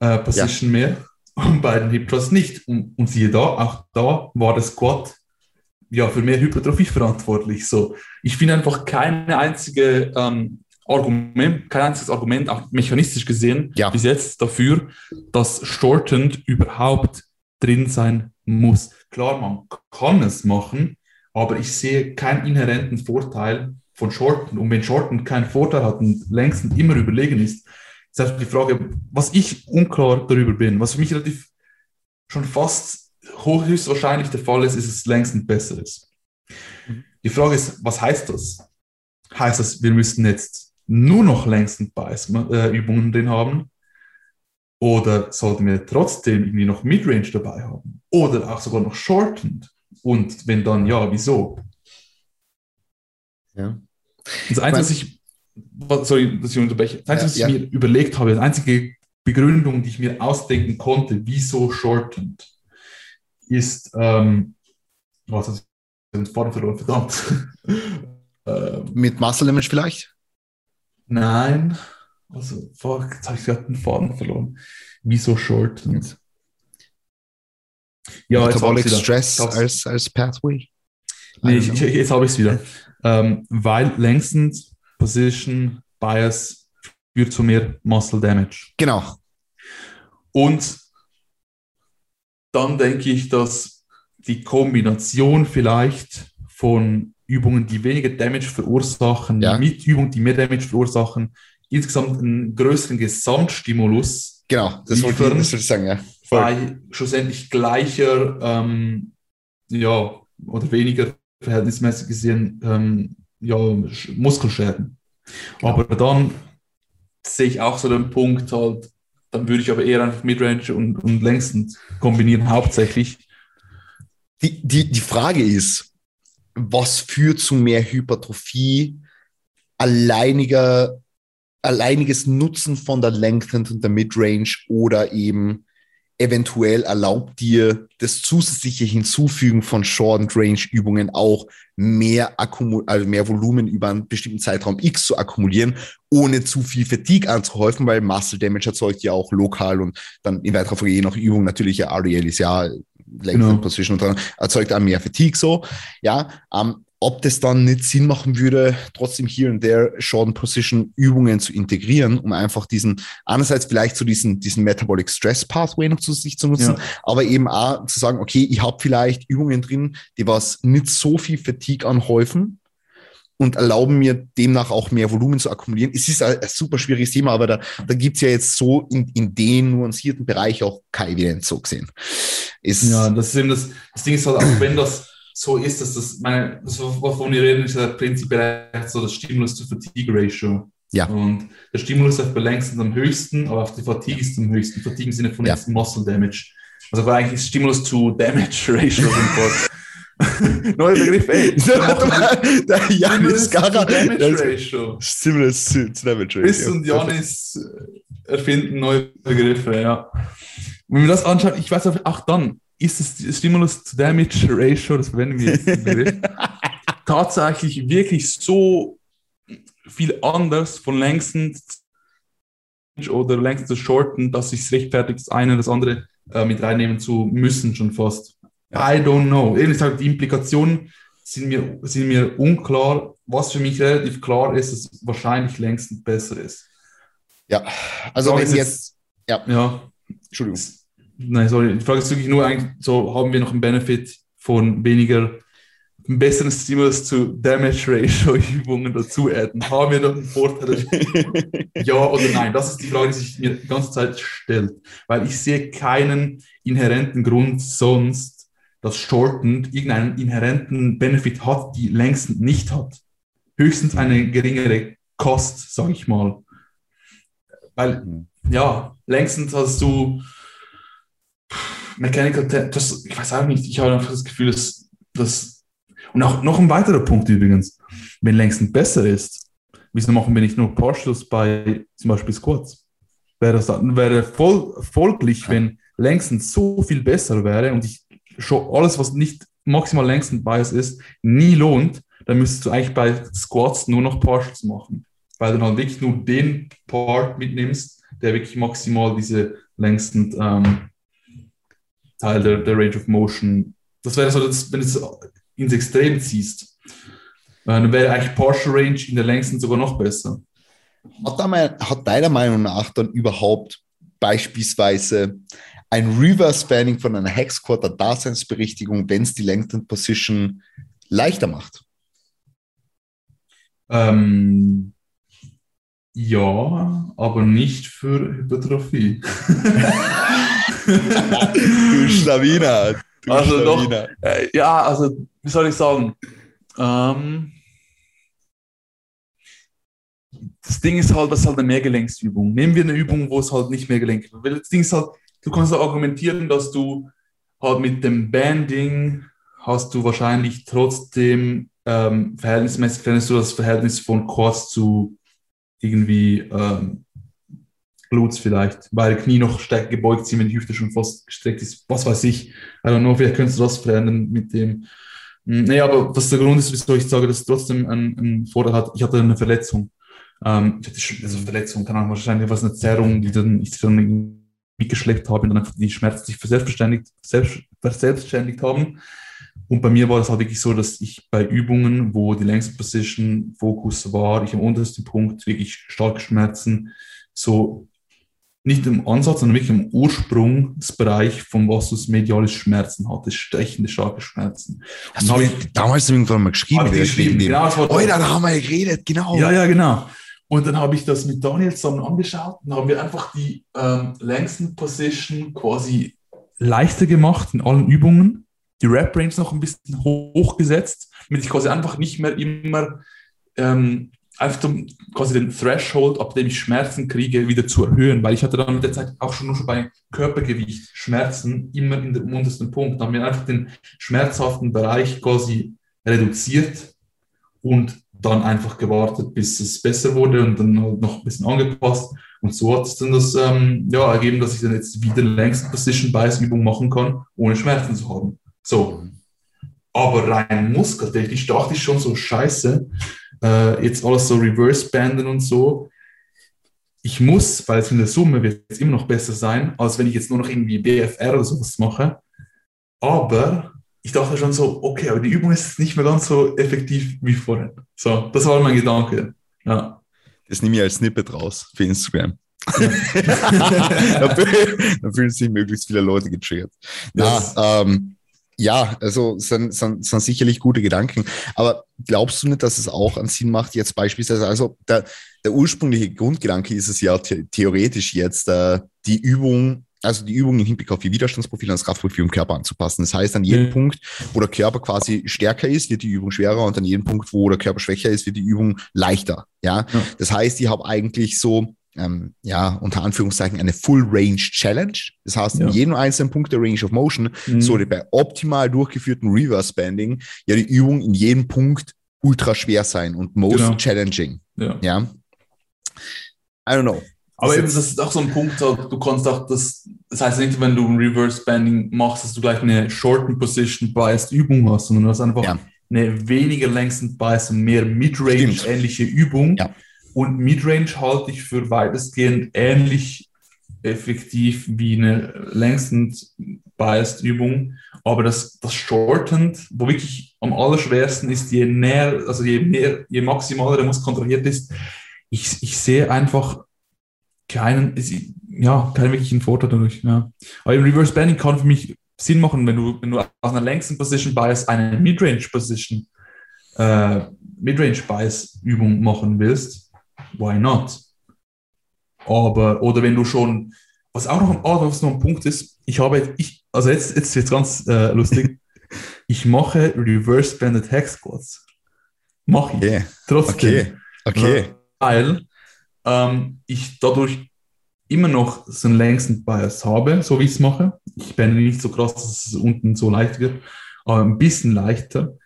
äh, Position mehr und bei den Hip Thrust nicht. Und, und siehe da, auch da war der Squat ja für mehr Hypertrophie verantwortlich. So, ich finde einfach keine einzige ähm, Argument, kein einziges Argument, auch mechanistisch gesehen, Ja. bis jetzt dafür, dass Shortened überhaupt drin sein muss. Klar, man kann es machen, aber ich sehe keinen inhärenten Vorteil von Shorten. Und wenn Shorten keinen Vorteil hat und längstens immer überlegen ist, ist einfach die Frage, was ich unklar darüber bin, was für mich relativ schon fast höchstwahrscheinlich der Fall ist, ist, es längstens besser ist. Die Frage ist, was heißt das? Heißt das, wir müssten jetzt nur noch längstens Bias-Übungen drin haben? Oder sollten wir trotzdem irgendwie noch Midrange dabei haben? Oder auch sogar noch Shortened? Und wenn dann ja, wieso? Ja. Das Einzige, was ich, sorry, dass ich unterbreche, das Einzige, was Ja, ich ja. mir überlegt habe, die einzige Begründung, die ich mir ausdenken konnte, wieso shortened, ist, ähm, was ist den Faden verloren, verdammt. ähm, Mit Muscle Image vielleicht? nein, also, fuck, jetzt habe ich gerade den Faden verloren. Wieso shortened? Ja, Metabolic. Stress als, als Pathway? Nee, ich, ich, jetzt habe ich es wieder. Ähm, weil längstens Position Bias führt zu mehr Muscle Damage. Genau. Und dann denke ich, dass die Kombination vielleicht von Übungen, die weniger Damage verursachen, Ja. mit Übungen, die mehr Damage verursachen, insgesamt einen größeren Gesamtstimulus Genau, das wollte ich, das sagen, ja. Voll. bei schlussendlich gleicher, ähm, ja, oder weniger verhältnismäßig gesehen, ähm, ja, Sch- Muskelschäden. Genau. Aber dann sehe ich auch so den Punkt halt, dann würde ich aber eher einfach Midrange und, und längstend kombinieren, hauptsächlich. Die, die, die Frage ist, was führt zu mehr Hypertrophie? Alleiniger, alleiniges Nutzen von der Lengthened und der Midrange oder eben eventuell erlaubt dir das zusätzliche Hinzufügen von Short- Range-Übungen auch mehr, Akkumul also mehr Volumen über einen bestimmten Zeitraum X zu akkumulieren, ohne zu viel Fatigue anzuhäufen, weil Muscle Damage erzeugt ja auch lokal und dann in weiterer Folge je nach Übung natürlich ja RDL ist ja Length genau. Position und dann erzeugt auch mehr Fatigue so. Ja, ähm, ob das dann nicht Sinn machen würde, trotzdem hier und der Short Position Übungen zu integrieren, um einfach diesen, einerseits vielleicht so diesen, diesen Metabolic Stress Pathway noch zusätzlich zu nutzen, ja. aber eben auch zu sagen, okay, ich habe vielleicht Übungen drin, die was nicht so viel Fatigue anhäufen, und erlauben mir demnach auch mehr Volumen zu akkumulieren. Es ist ein, ein super schwieriges Thema, aber da, da gibt es ja jetzt so in, in den nuancierten Bereich auch keine Evidenz so gesehen. Ist ja, das ist eben das, das Ding ist halt auch, wenn das so ist, dass das, meine, das, wovon wir reden, ist ja prinzipiell so das Stimulus-to-Fatigue-Ratio. Ja. Und der Stimulus auf Balance ist am höchsten, aber auf die Fatigue ist am höchsten. Fatigue im Sinne von ja. Muscle Damage. Also eigentlich ist Stimulus-to-Damage-Ratio Neuer Begriff, ey. der Janis Gara. Damage Ratio. Stimulus to Damage Ratio. Chris und Janis erfinden neue Begriffe, ja. Wenn man das anschaut, ich weiß auch dann, ist das Stimulus to Damage Ratio, das verwenden wir jetzt tatsächlich wirklich so viel anders von längsten oder längsten zu shorten, dass sich es rechtfertigt, das eine oder das andere äh, mit reinnehmen zu müssen, schon fast. I don't know. Ehrlich gesagt, die Implikationen sind mir, sind mir unklar. Was für mich relativ klar ist, dass es wahrscheinlich längst besser ist. Ja, also wenn jetzt, jetzt, ja. ja. Entschuldigung. Nein, sorry. Die Frage ist wirklich nur eigentlich, so haben wir noch einen Benefit von weniger, einen besseren Stimulus zu Damage Ratio Übungen dazu adden? Haben wir noch einen Vorteil? ja oder nein? Das ist die Frage, die sich mir die ganze Zeit stellt. Weil ich sehe keinen inhärenten Grund sonst, dass Shortened irgendeinen inhärenten Benefit hat, die längst nicht hat. Höchstens eine geringere Kost, sage ich mal. Weil, mhm. ja, längstens hast du Mechanical, das, ich weiß auch nicht, ich habe einfach das Gefühl, dass das, und auch noch ein weiterer Punkt übrigens, wenn längstens besser ist, wieso machen wir nicht nur Partials bei zum Beispiel Squats? Wäre das wäre voll, folglich, wenn längstens so viel besser wäre und ich schon alles, was nicht maximal längsten Bias ist, nie lohnt, dann müsstest du eigentlich bei Squats nur noch Partials machen. Weil du dann wirklich nur den Part mitnimmst, der wirklich maximal diese längsten ähm, Teil der, der, Range of Motion. Das wäre so, dass, wenn du es ins Extrem ziehst, äh, dann wäre eigentlich Partial Range in der längsten sogar noch besser. Hat, da mal, hat deiner Meinung nach dann überhaupt beispielsweise ein Reverse-Spanning von einer Hexquarter Daseinsberichtigung, wenn es die Lengthened Position leichter macht? Ähm, ja, aber nicht für Hypertrophie. du Schlawiner. Du also Schlawiner. Doch, äh, ja, also wie soll ich sagen? Ähm, das Ding ist halt, das ist halt eine Mehrgelenksübung. Nehmen wir eine Übung, wo es halt nicht Mehrgelenk ist. Weil das Ding ist halt, du kannst argumentieren, dass du halt mit dem Banding hast du wahrscheinlich trotzdem ähm, verhältnismäßig, findest du das Verhältnis von Quads zu irgendwie ähm, Glutes vielleicht, weil Knie noch stärker gebeugt sind, wenn die Hüfte schon fast gestreckt ist, was weiß ich. I don't know, vielleicht könntest du das verändern mit dem. Hm, nee, aber was der Grund ist, wieso ich sage, dass es trotzdem einen, einen Vorteil hat, ich hatte eine Verletzung. Ähm, ich hatte schon also Verletzung, keine Ahnung, wahrscheinlich was eine Zerrung, die dann ich dann mitgeschleppt habe und dann einfach die Schmerzen sich verselbstständigt, selbst, verselbstständigt haben. Und bei mir war es halt wirklich so, dass ich bei Übungen, wo die längste Position Fokus war, ich am untersten Punkt wirklich starke Schmerzen, so nicht im Ansatz, sondern wirklich im Ursprungsbereich von was du mediales Schmerzen hattest, stechende, starke Schmerzen. Hast du ich, damals irgendwann mal geschrieben? geschrieben genau, oh, da haben wir geredet, genau. Ja, ja, genau. Und dann habe ich das mit Daniel zusammen angeschaut und haben wir einfach die ähm, längsten Position quasi leichter gemacht in allen Übungen, die Rap-Range noch ein bisschen hochgesetzt, damit ich quasi einfach nicht mehr immer ähm, einfach um quasi den Threshold, ab dem ich Schmerzen kriege, wieder zu erhöhen, weil ich hatte dann mit der Zeit auch schon nur schon bei Körpergewicht Schmerzen immer in dem untersten Punkt. Da haben wir einfach den schmerzhaften Bereich quasi reduziert und dann einfach gewartet, bis es besser wurde und dann halt noch ein bisschen angepasst. Und so hat es dann das ähm, ja, ergeben, dass ich dann jetzt wieder längste Position Bias Übung machen kann, ohne Schmerzen zu haben. So. Aber rein muskeltechnisch dachte ich schon so, scheiße, äh, jetzt alles so Reverse Banden und so. Ich muss, weil es in der Summe wird es immer noch besser sein, als wenn ich jetzt nur noch irgendwie BFR oder sowas mache. Aber ich dachte schon so, okay, aber die Übung ist nicht mehr ganz so effektiv wie vorher. So, das war mein Gedanke. Ja. Das nehme ich als Snippet raus für Instagram. Ja. da fühlen sich möglichst viele Leute getriggert. Na, ähm, ja, also sind, sind, sind sicherlich gute Gedanken. Aber glaubst du nicht, dass es auch einen Sinn macht, jetzt beispielsweise, also der, der ursprüngliche Grundgedanke ist es ja the theoretisch jetzt, äh, die Übung, also die Übung im Hinblick auf die Widerstandsprofil und das Kraftprofil im Körper anzupassen. Das heißt, an jedem mhm. Punkt, wo der Körper quasi stärker ist, wird die Übung schwerer und an jedem Punkt, wo der Körper schwächer ist, wird die Übung leichter. Ja, ja. das heißt, ich habe eigentlich so ähm, ja, unter Anführungszeichen eine Full Range Challenge. Das heißt, ja. in jedem einzelnen Punkt der Range of Motion mhm. sollte bei optimal durchgeführten Reverse Banding ja die Übung in jedem Punkt ultra schwer sein und most genau. challenging. Ja. ja. I don't know. Aber eben, das ist auch so ein Punkt, du kannst auch das, das heißt nicht, wenn du ein Reverse Banding machst, dass du gleich eine Shorten Position Biased Übung hast, sondern du hast einfach ja. eine weniger Längsten Bias und mehr Midrange ähnliche Übung. Ja und Midrange halte ich für weitestgehend ähnlich effektiv wie eine längstens biased Übung. Aber das, das Shortened, wo wirklich am allerschwersten ist, je näher, also je mehr, je maximaler der Muskel kontrahiert ist, ich, ich sehe einfach keinen, ja, keinen wirklichen Vorteil dadurch. Ja. Aber im Reverse Banding kann für mich Sinn machen, wenn du, wenn du aus einer längsten Position Bias eine Midrange Position, äh, Midrange Bias Übung machen willst why not? Aber, oder wenn du schon, was auch noch, was noch ein Punkt ist, ich habe, ich, also jetzt, jetzt wird es ganz äh, lustig, ich mache Reverse Banded Hack Squats. Mache ich. Okay. Trotzdem. Okay. okay. Weil ähm, ich dadurch immer noch so einen längsten Bias habe, so wie ich es mache. Ich bin nicht so krass, dass es unten so leicht wird, aber ein bisschen leichter.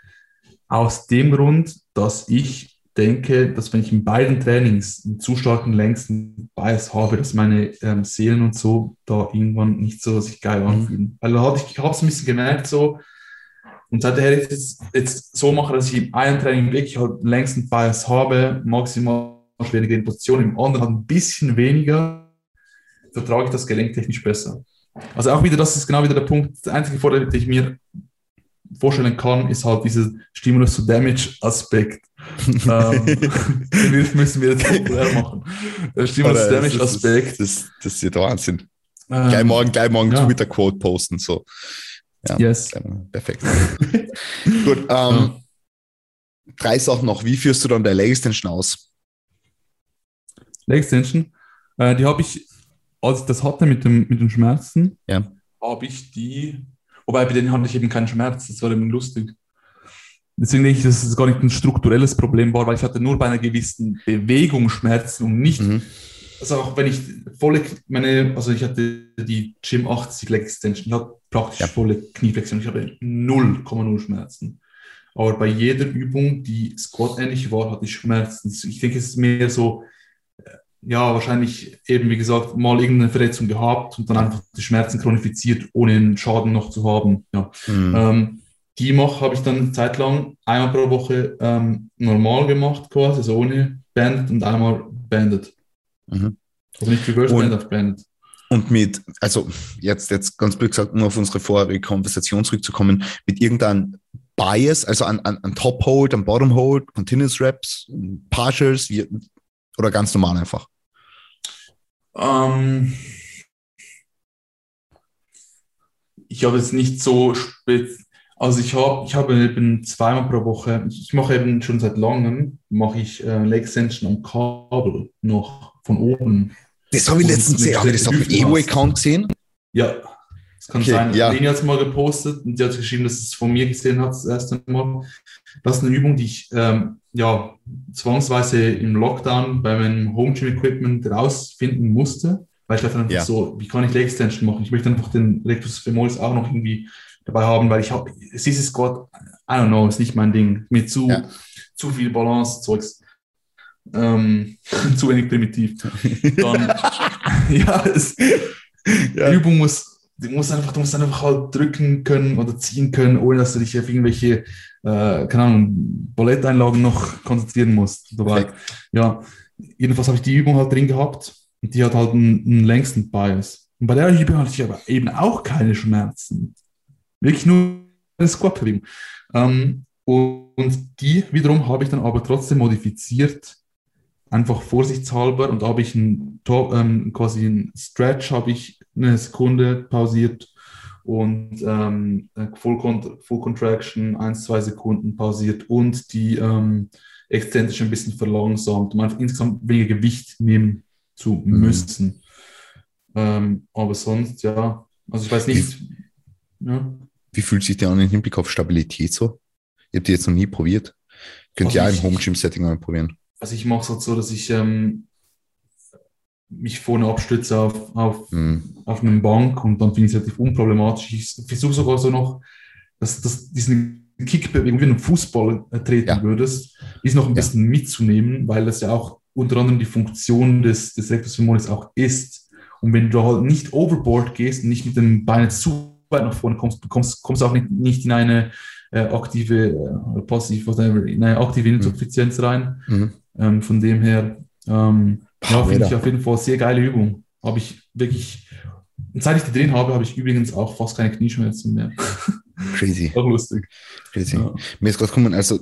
Aus dem Grund, dass ich denke, dass wenn ich in beiden Trainings einen zu starken längsten Bias habe, dass meine ähm, Seelen und so da irgendwann nicht so sich geil mhm. anfühlen. Weil da hatte ich, ich habe es ein bisschen gemerkt so und seither ich jetzt, jetzt so mache, dass ich im einen Training wirklich halt längsten Bias habe, maximal schwierige in Position, im anderen halt ein bisschen weniger, vertrage ich das gelenktechnisch besser. Also auch wieder, das ist genau wieder der Punkt, der einzige Vorteil, den ich mir vorstellen kann, ist halt dieser Stimulus-to-Damage-Aspekt. ähm, den müssen wir jetzt populär machen. Der Stimulus-to-Damage-Aspekt. Das, das, ist ja der Wahnsinn. Ähm, gleich morgen, gleich morgen ja. Twitter-Quote posten. So. Ja, yes. Perfekt. Gut. Ähm, ja. Drei Sachen noch. Wie führst du dann deine Leg Extension aus? Leg Extension? Äh, die habe ich, als ich das hatte mit, dem, mit den Schmerzen, ja. habe ich die Wobei bei denen hatte ich eben keinen Schmerz, das war eben lustig. Deswegen denke ich, dass es gar nicht ein strukturelles Problem war, weil ich hatte nur bei einer gewissen Bewegung Schmerzen und nicht, mhm. also auch wenn ich volle, meine, also ich hatte die Gym 80 Leg Extension, ich hatte praktisch ja. volle Knieflexion, ich habe 0,0 Schmerzen. Aber bei jeder Übung, die Squat ähnlich war, hatte ich Schmerzen. Ich denke, es ist mehr so, ja, wahrscheinlich eben, wie gesagt, mal irgendeine Verletzung gehabt und dann einfach die Schmerzen chronifiziert, ohne einen Schaden noch zu haben. Ja. Mhm. Ähm, die mach habe ich dann eine Zeit lang einmal pro Woche ähm, normal gemacht, quasi, also ohne Banded und einmal Banded. Mhm. Also nicht Reverse und, Banded, Banded. Und mit, also jetzt, jetzt ganz blöd gesagt, um auf unsere vorherige Konversation zurückzukommen, mit irgendeinem Bias, also an, an, an Top Hold, an Bottom Hold, Continuous Reps, Partials, wie, oder ganz normal einfach? Ähm, ich habe es nicht so spät. Also ich habe ich habe eben zweimal pro Woche, ich mache eben schon seit langem, mache ich äh, Leg Extension am Kabel noch von oben. Das habe ich letztens gesehen. Habe ich das auf dem Evo-Account gesehen? Ja. kann okay, sein, ja. Leni hat es mal gepostet und die hat geschrieben, dass es von mir gesehen hat, das erste Mal. Das ist eine Übung, die ich ähm, ja, zwangsweise im Lockdown bei meinem Home Gym Equipment rausfinden musste, weil ich dachte einfach ja. so, wie kann ich Leg Extension machen? Ich möchte einfach den Rectus femoris auch noch irgendwie dabei haben, weil ich habe, Sissy Squat, I don't know, ist nicht mein Ding. Mir zu, ja. zu viel Balance-Zeugs. Ähm, zu wenig primitiv. Dann, ja, es, ja, die Übung muss du musst einfach, du musst einfach halt drücken können oder ziehen können, ohne dass du dich auf irgendwelche, äh, keine Ahnung, Balletteinlagen noch konzentrieren musst. Dabei. Ja, jedenfalls habe ich die Übung halt drin gehabt und die hat halt einen, einen längsten Bias. Und bei der Übung hatte ich aber eben auch keine Schmerzen. Wirklich nur eine Squat-Bewegung. Ähm, und die wiederum habe ich dann aber trotzdem modifiziert einfach vorsichtshalber und da habe ich ein, ähm, quasi ein Stretch, habe ich eine Sekunde pausiert und ähm, Full, Con Full Contraction, eins, zwei Sekunden pausiert und die ähm, exzentrisch ein bisschen verlangsamt, um einfach insgesamt weniger Gewicht nehmen zu mhm. müssen. Ähm, aber sonst, ja, also ich weiß nicht. Wie, ja. Wie fühlt sich der an im Hinblick auf Stabilität so? Ihr habt die jetzt noch nie probiert. Könnt ihr ja im Home Gym Setting mal probieren also ich mache es halt so, dass ich ähm, mich vorne abstütze auf, auf, mhm. auf einem Bank und dann finde ich es relativ unproblematisch. Ich versuche sogar so noch, dass, dass diesen Kickbewegung wie du Fußball treten ja. würdest, ist noch ein ja. bisschen mitzunehmen, weil das ja auch unter anderem die Funktion des, des Rectus femoris auch ist. Und wenn du halt nicht overboard gehst und nicht mit den Beinen zu weit nach vorne kommst, kommst, kommst du auch nicht, nicht in eine äh, aktive, äh, passiv, whatever, in eine aktive mhm. Insuffizienz rein. Mhm. Ähm, von dem her, ähm, ja, finde ich auf jeden Fall eine sehr geile Übung. Habe ich wirklich, seit ich die drin habe, habe ich übrigens auch fast keine Knieschmerzen mehr. Crazy. auch lustig. Crazy. Ja. Mir ist gerade gekommen, also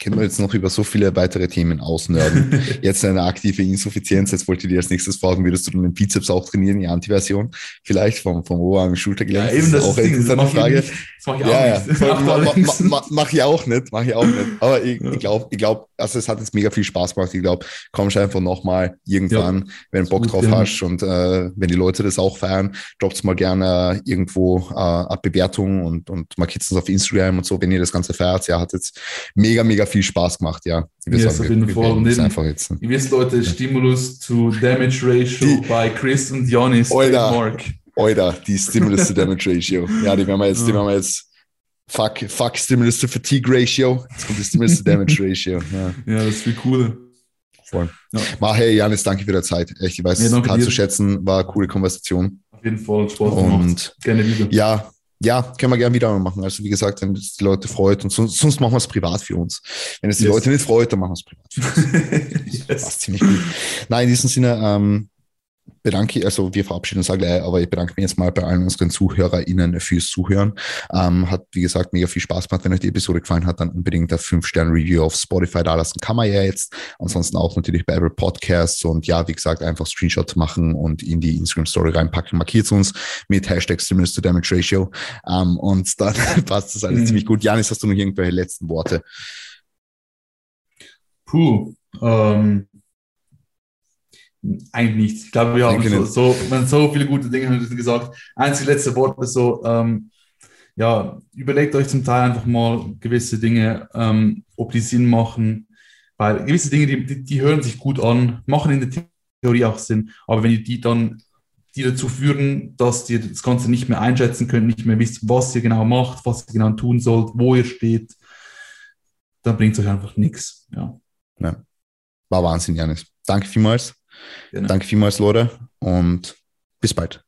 können wir jetzt noch über so viele weitere Themen ausnörden. jetzt eine aktive Insuffizienz. Jetzt wollte ich dir als nächstes fragen, würdest du dann den Bizeps auch trainieren, die Antiversion? Vielleicht vom, vom Oberarm Schultergelenk? Ja, eben, das, das ist auch eine interessante Frage. Das mache ich auch ja, nicht. Ja. Ma, ma, ma, mach ich auch nicht, mache ich auch nicht. Aber ich, ich glaube, ich glaub, also es hat jetzt mega viel Spaß gemacht. Ich glaube, kommst einfach nochmal irgendwann, ja. wenn du Bock drauf ja. hast und äh, wenn die Leute das auch feiern, droppt mal gerne irgendwo äh, eine Bewertung und, und markiert es auf Instagram und so, wenn ihr das Ganze feiert. Ja, hat jetzt mega, mega viel Spaß gemacht, ja. Ich yes, sagen, auf jeden Fall. Und einfach jetzt. Ihr wisst, Leute, Stimulus to Damage Ratio die, bei Chris und Janis. Oida, Oida, die Stimulus to Damage Ratio. Ja, die werden wir jetzt, die werden wir jetzt fuck, fuck Stimulus to Fatigue Ratio. Jetzt kommt die Stimulus to Damage Ratio. Ja, ja das ist viel cooler. Voll. Ja. Mal, hey, Janis, danke für deine Zeit. Echt, ich weiß es ja, hart zu schätzen. War eine coole Konversation. Auf jeden Fall Spaß gemacht. Und gerne wieder. Ja, ja, können wir gerne wieder machen. Also wie gesagt, wenn es die Leute freut und sonst, sonst machen wir es privat für uns. Wenn es die yes. Leute nicht freut, dann machen wir es privat für uns. yes. Das passt ziemlich gut. Nein, in diesem Sinne, ähm, bedanke, also wir verabschieden uns gleich, aber ich bedanke mich jetzt mal bei allen unseren ZuhörerInnen fürs Zuhören. Ähm, hat, wie gesagt, mega viel Spaß gemacht. Wenn euch die Episode gefallen hat, dann unbedingt der 5-Sterne-Review auf Spotify da lassen. Kann man ja jetzt. Ansonsten auch natürlich bei Apple Podcasts und ja, wie gesagt, einfach Screenshot machen und in die Instagram-Story reinpacken. Markiert uns mit Hashtag Stimulus to Damage Ratio. Ähm, und dann passt das alles mhm. ziemlich gut. Janis, hast du noch irgendwelche letzten Worte? Puh, ähm, eigentlich nichts. Ich glaube, wir haben so, so, man so viele gute Dinge gesagt. Einzige letzte Wort ist so, ähm, ja, überlegt euch zum Teil einfach mal gewisse Dinge, ähm, ob die Sinn machen, weil gewisse Dinge, die, die, die, hören sich gut an, machen in der Theorie auch Sinn, aber wenn ihr die dann die dazu führen, dass ihr das Ganze nicht mehr einschätzen könnt, nicht mehr wisst, was ihr genau macht, was ihr genau tun sollt, wo ihr steht, dann bringt es euch einfach nichts. Ja. ja. War Wahnsinn, Janis. Danke vielmals. Genau. Danke vielmals, Leute, und bis bald.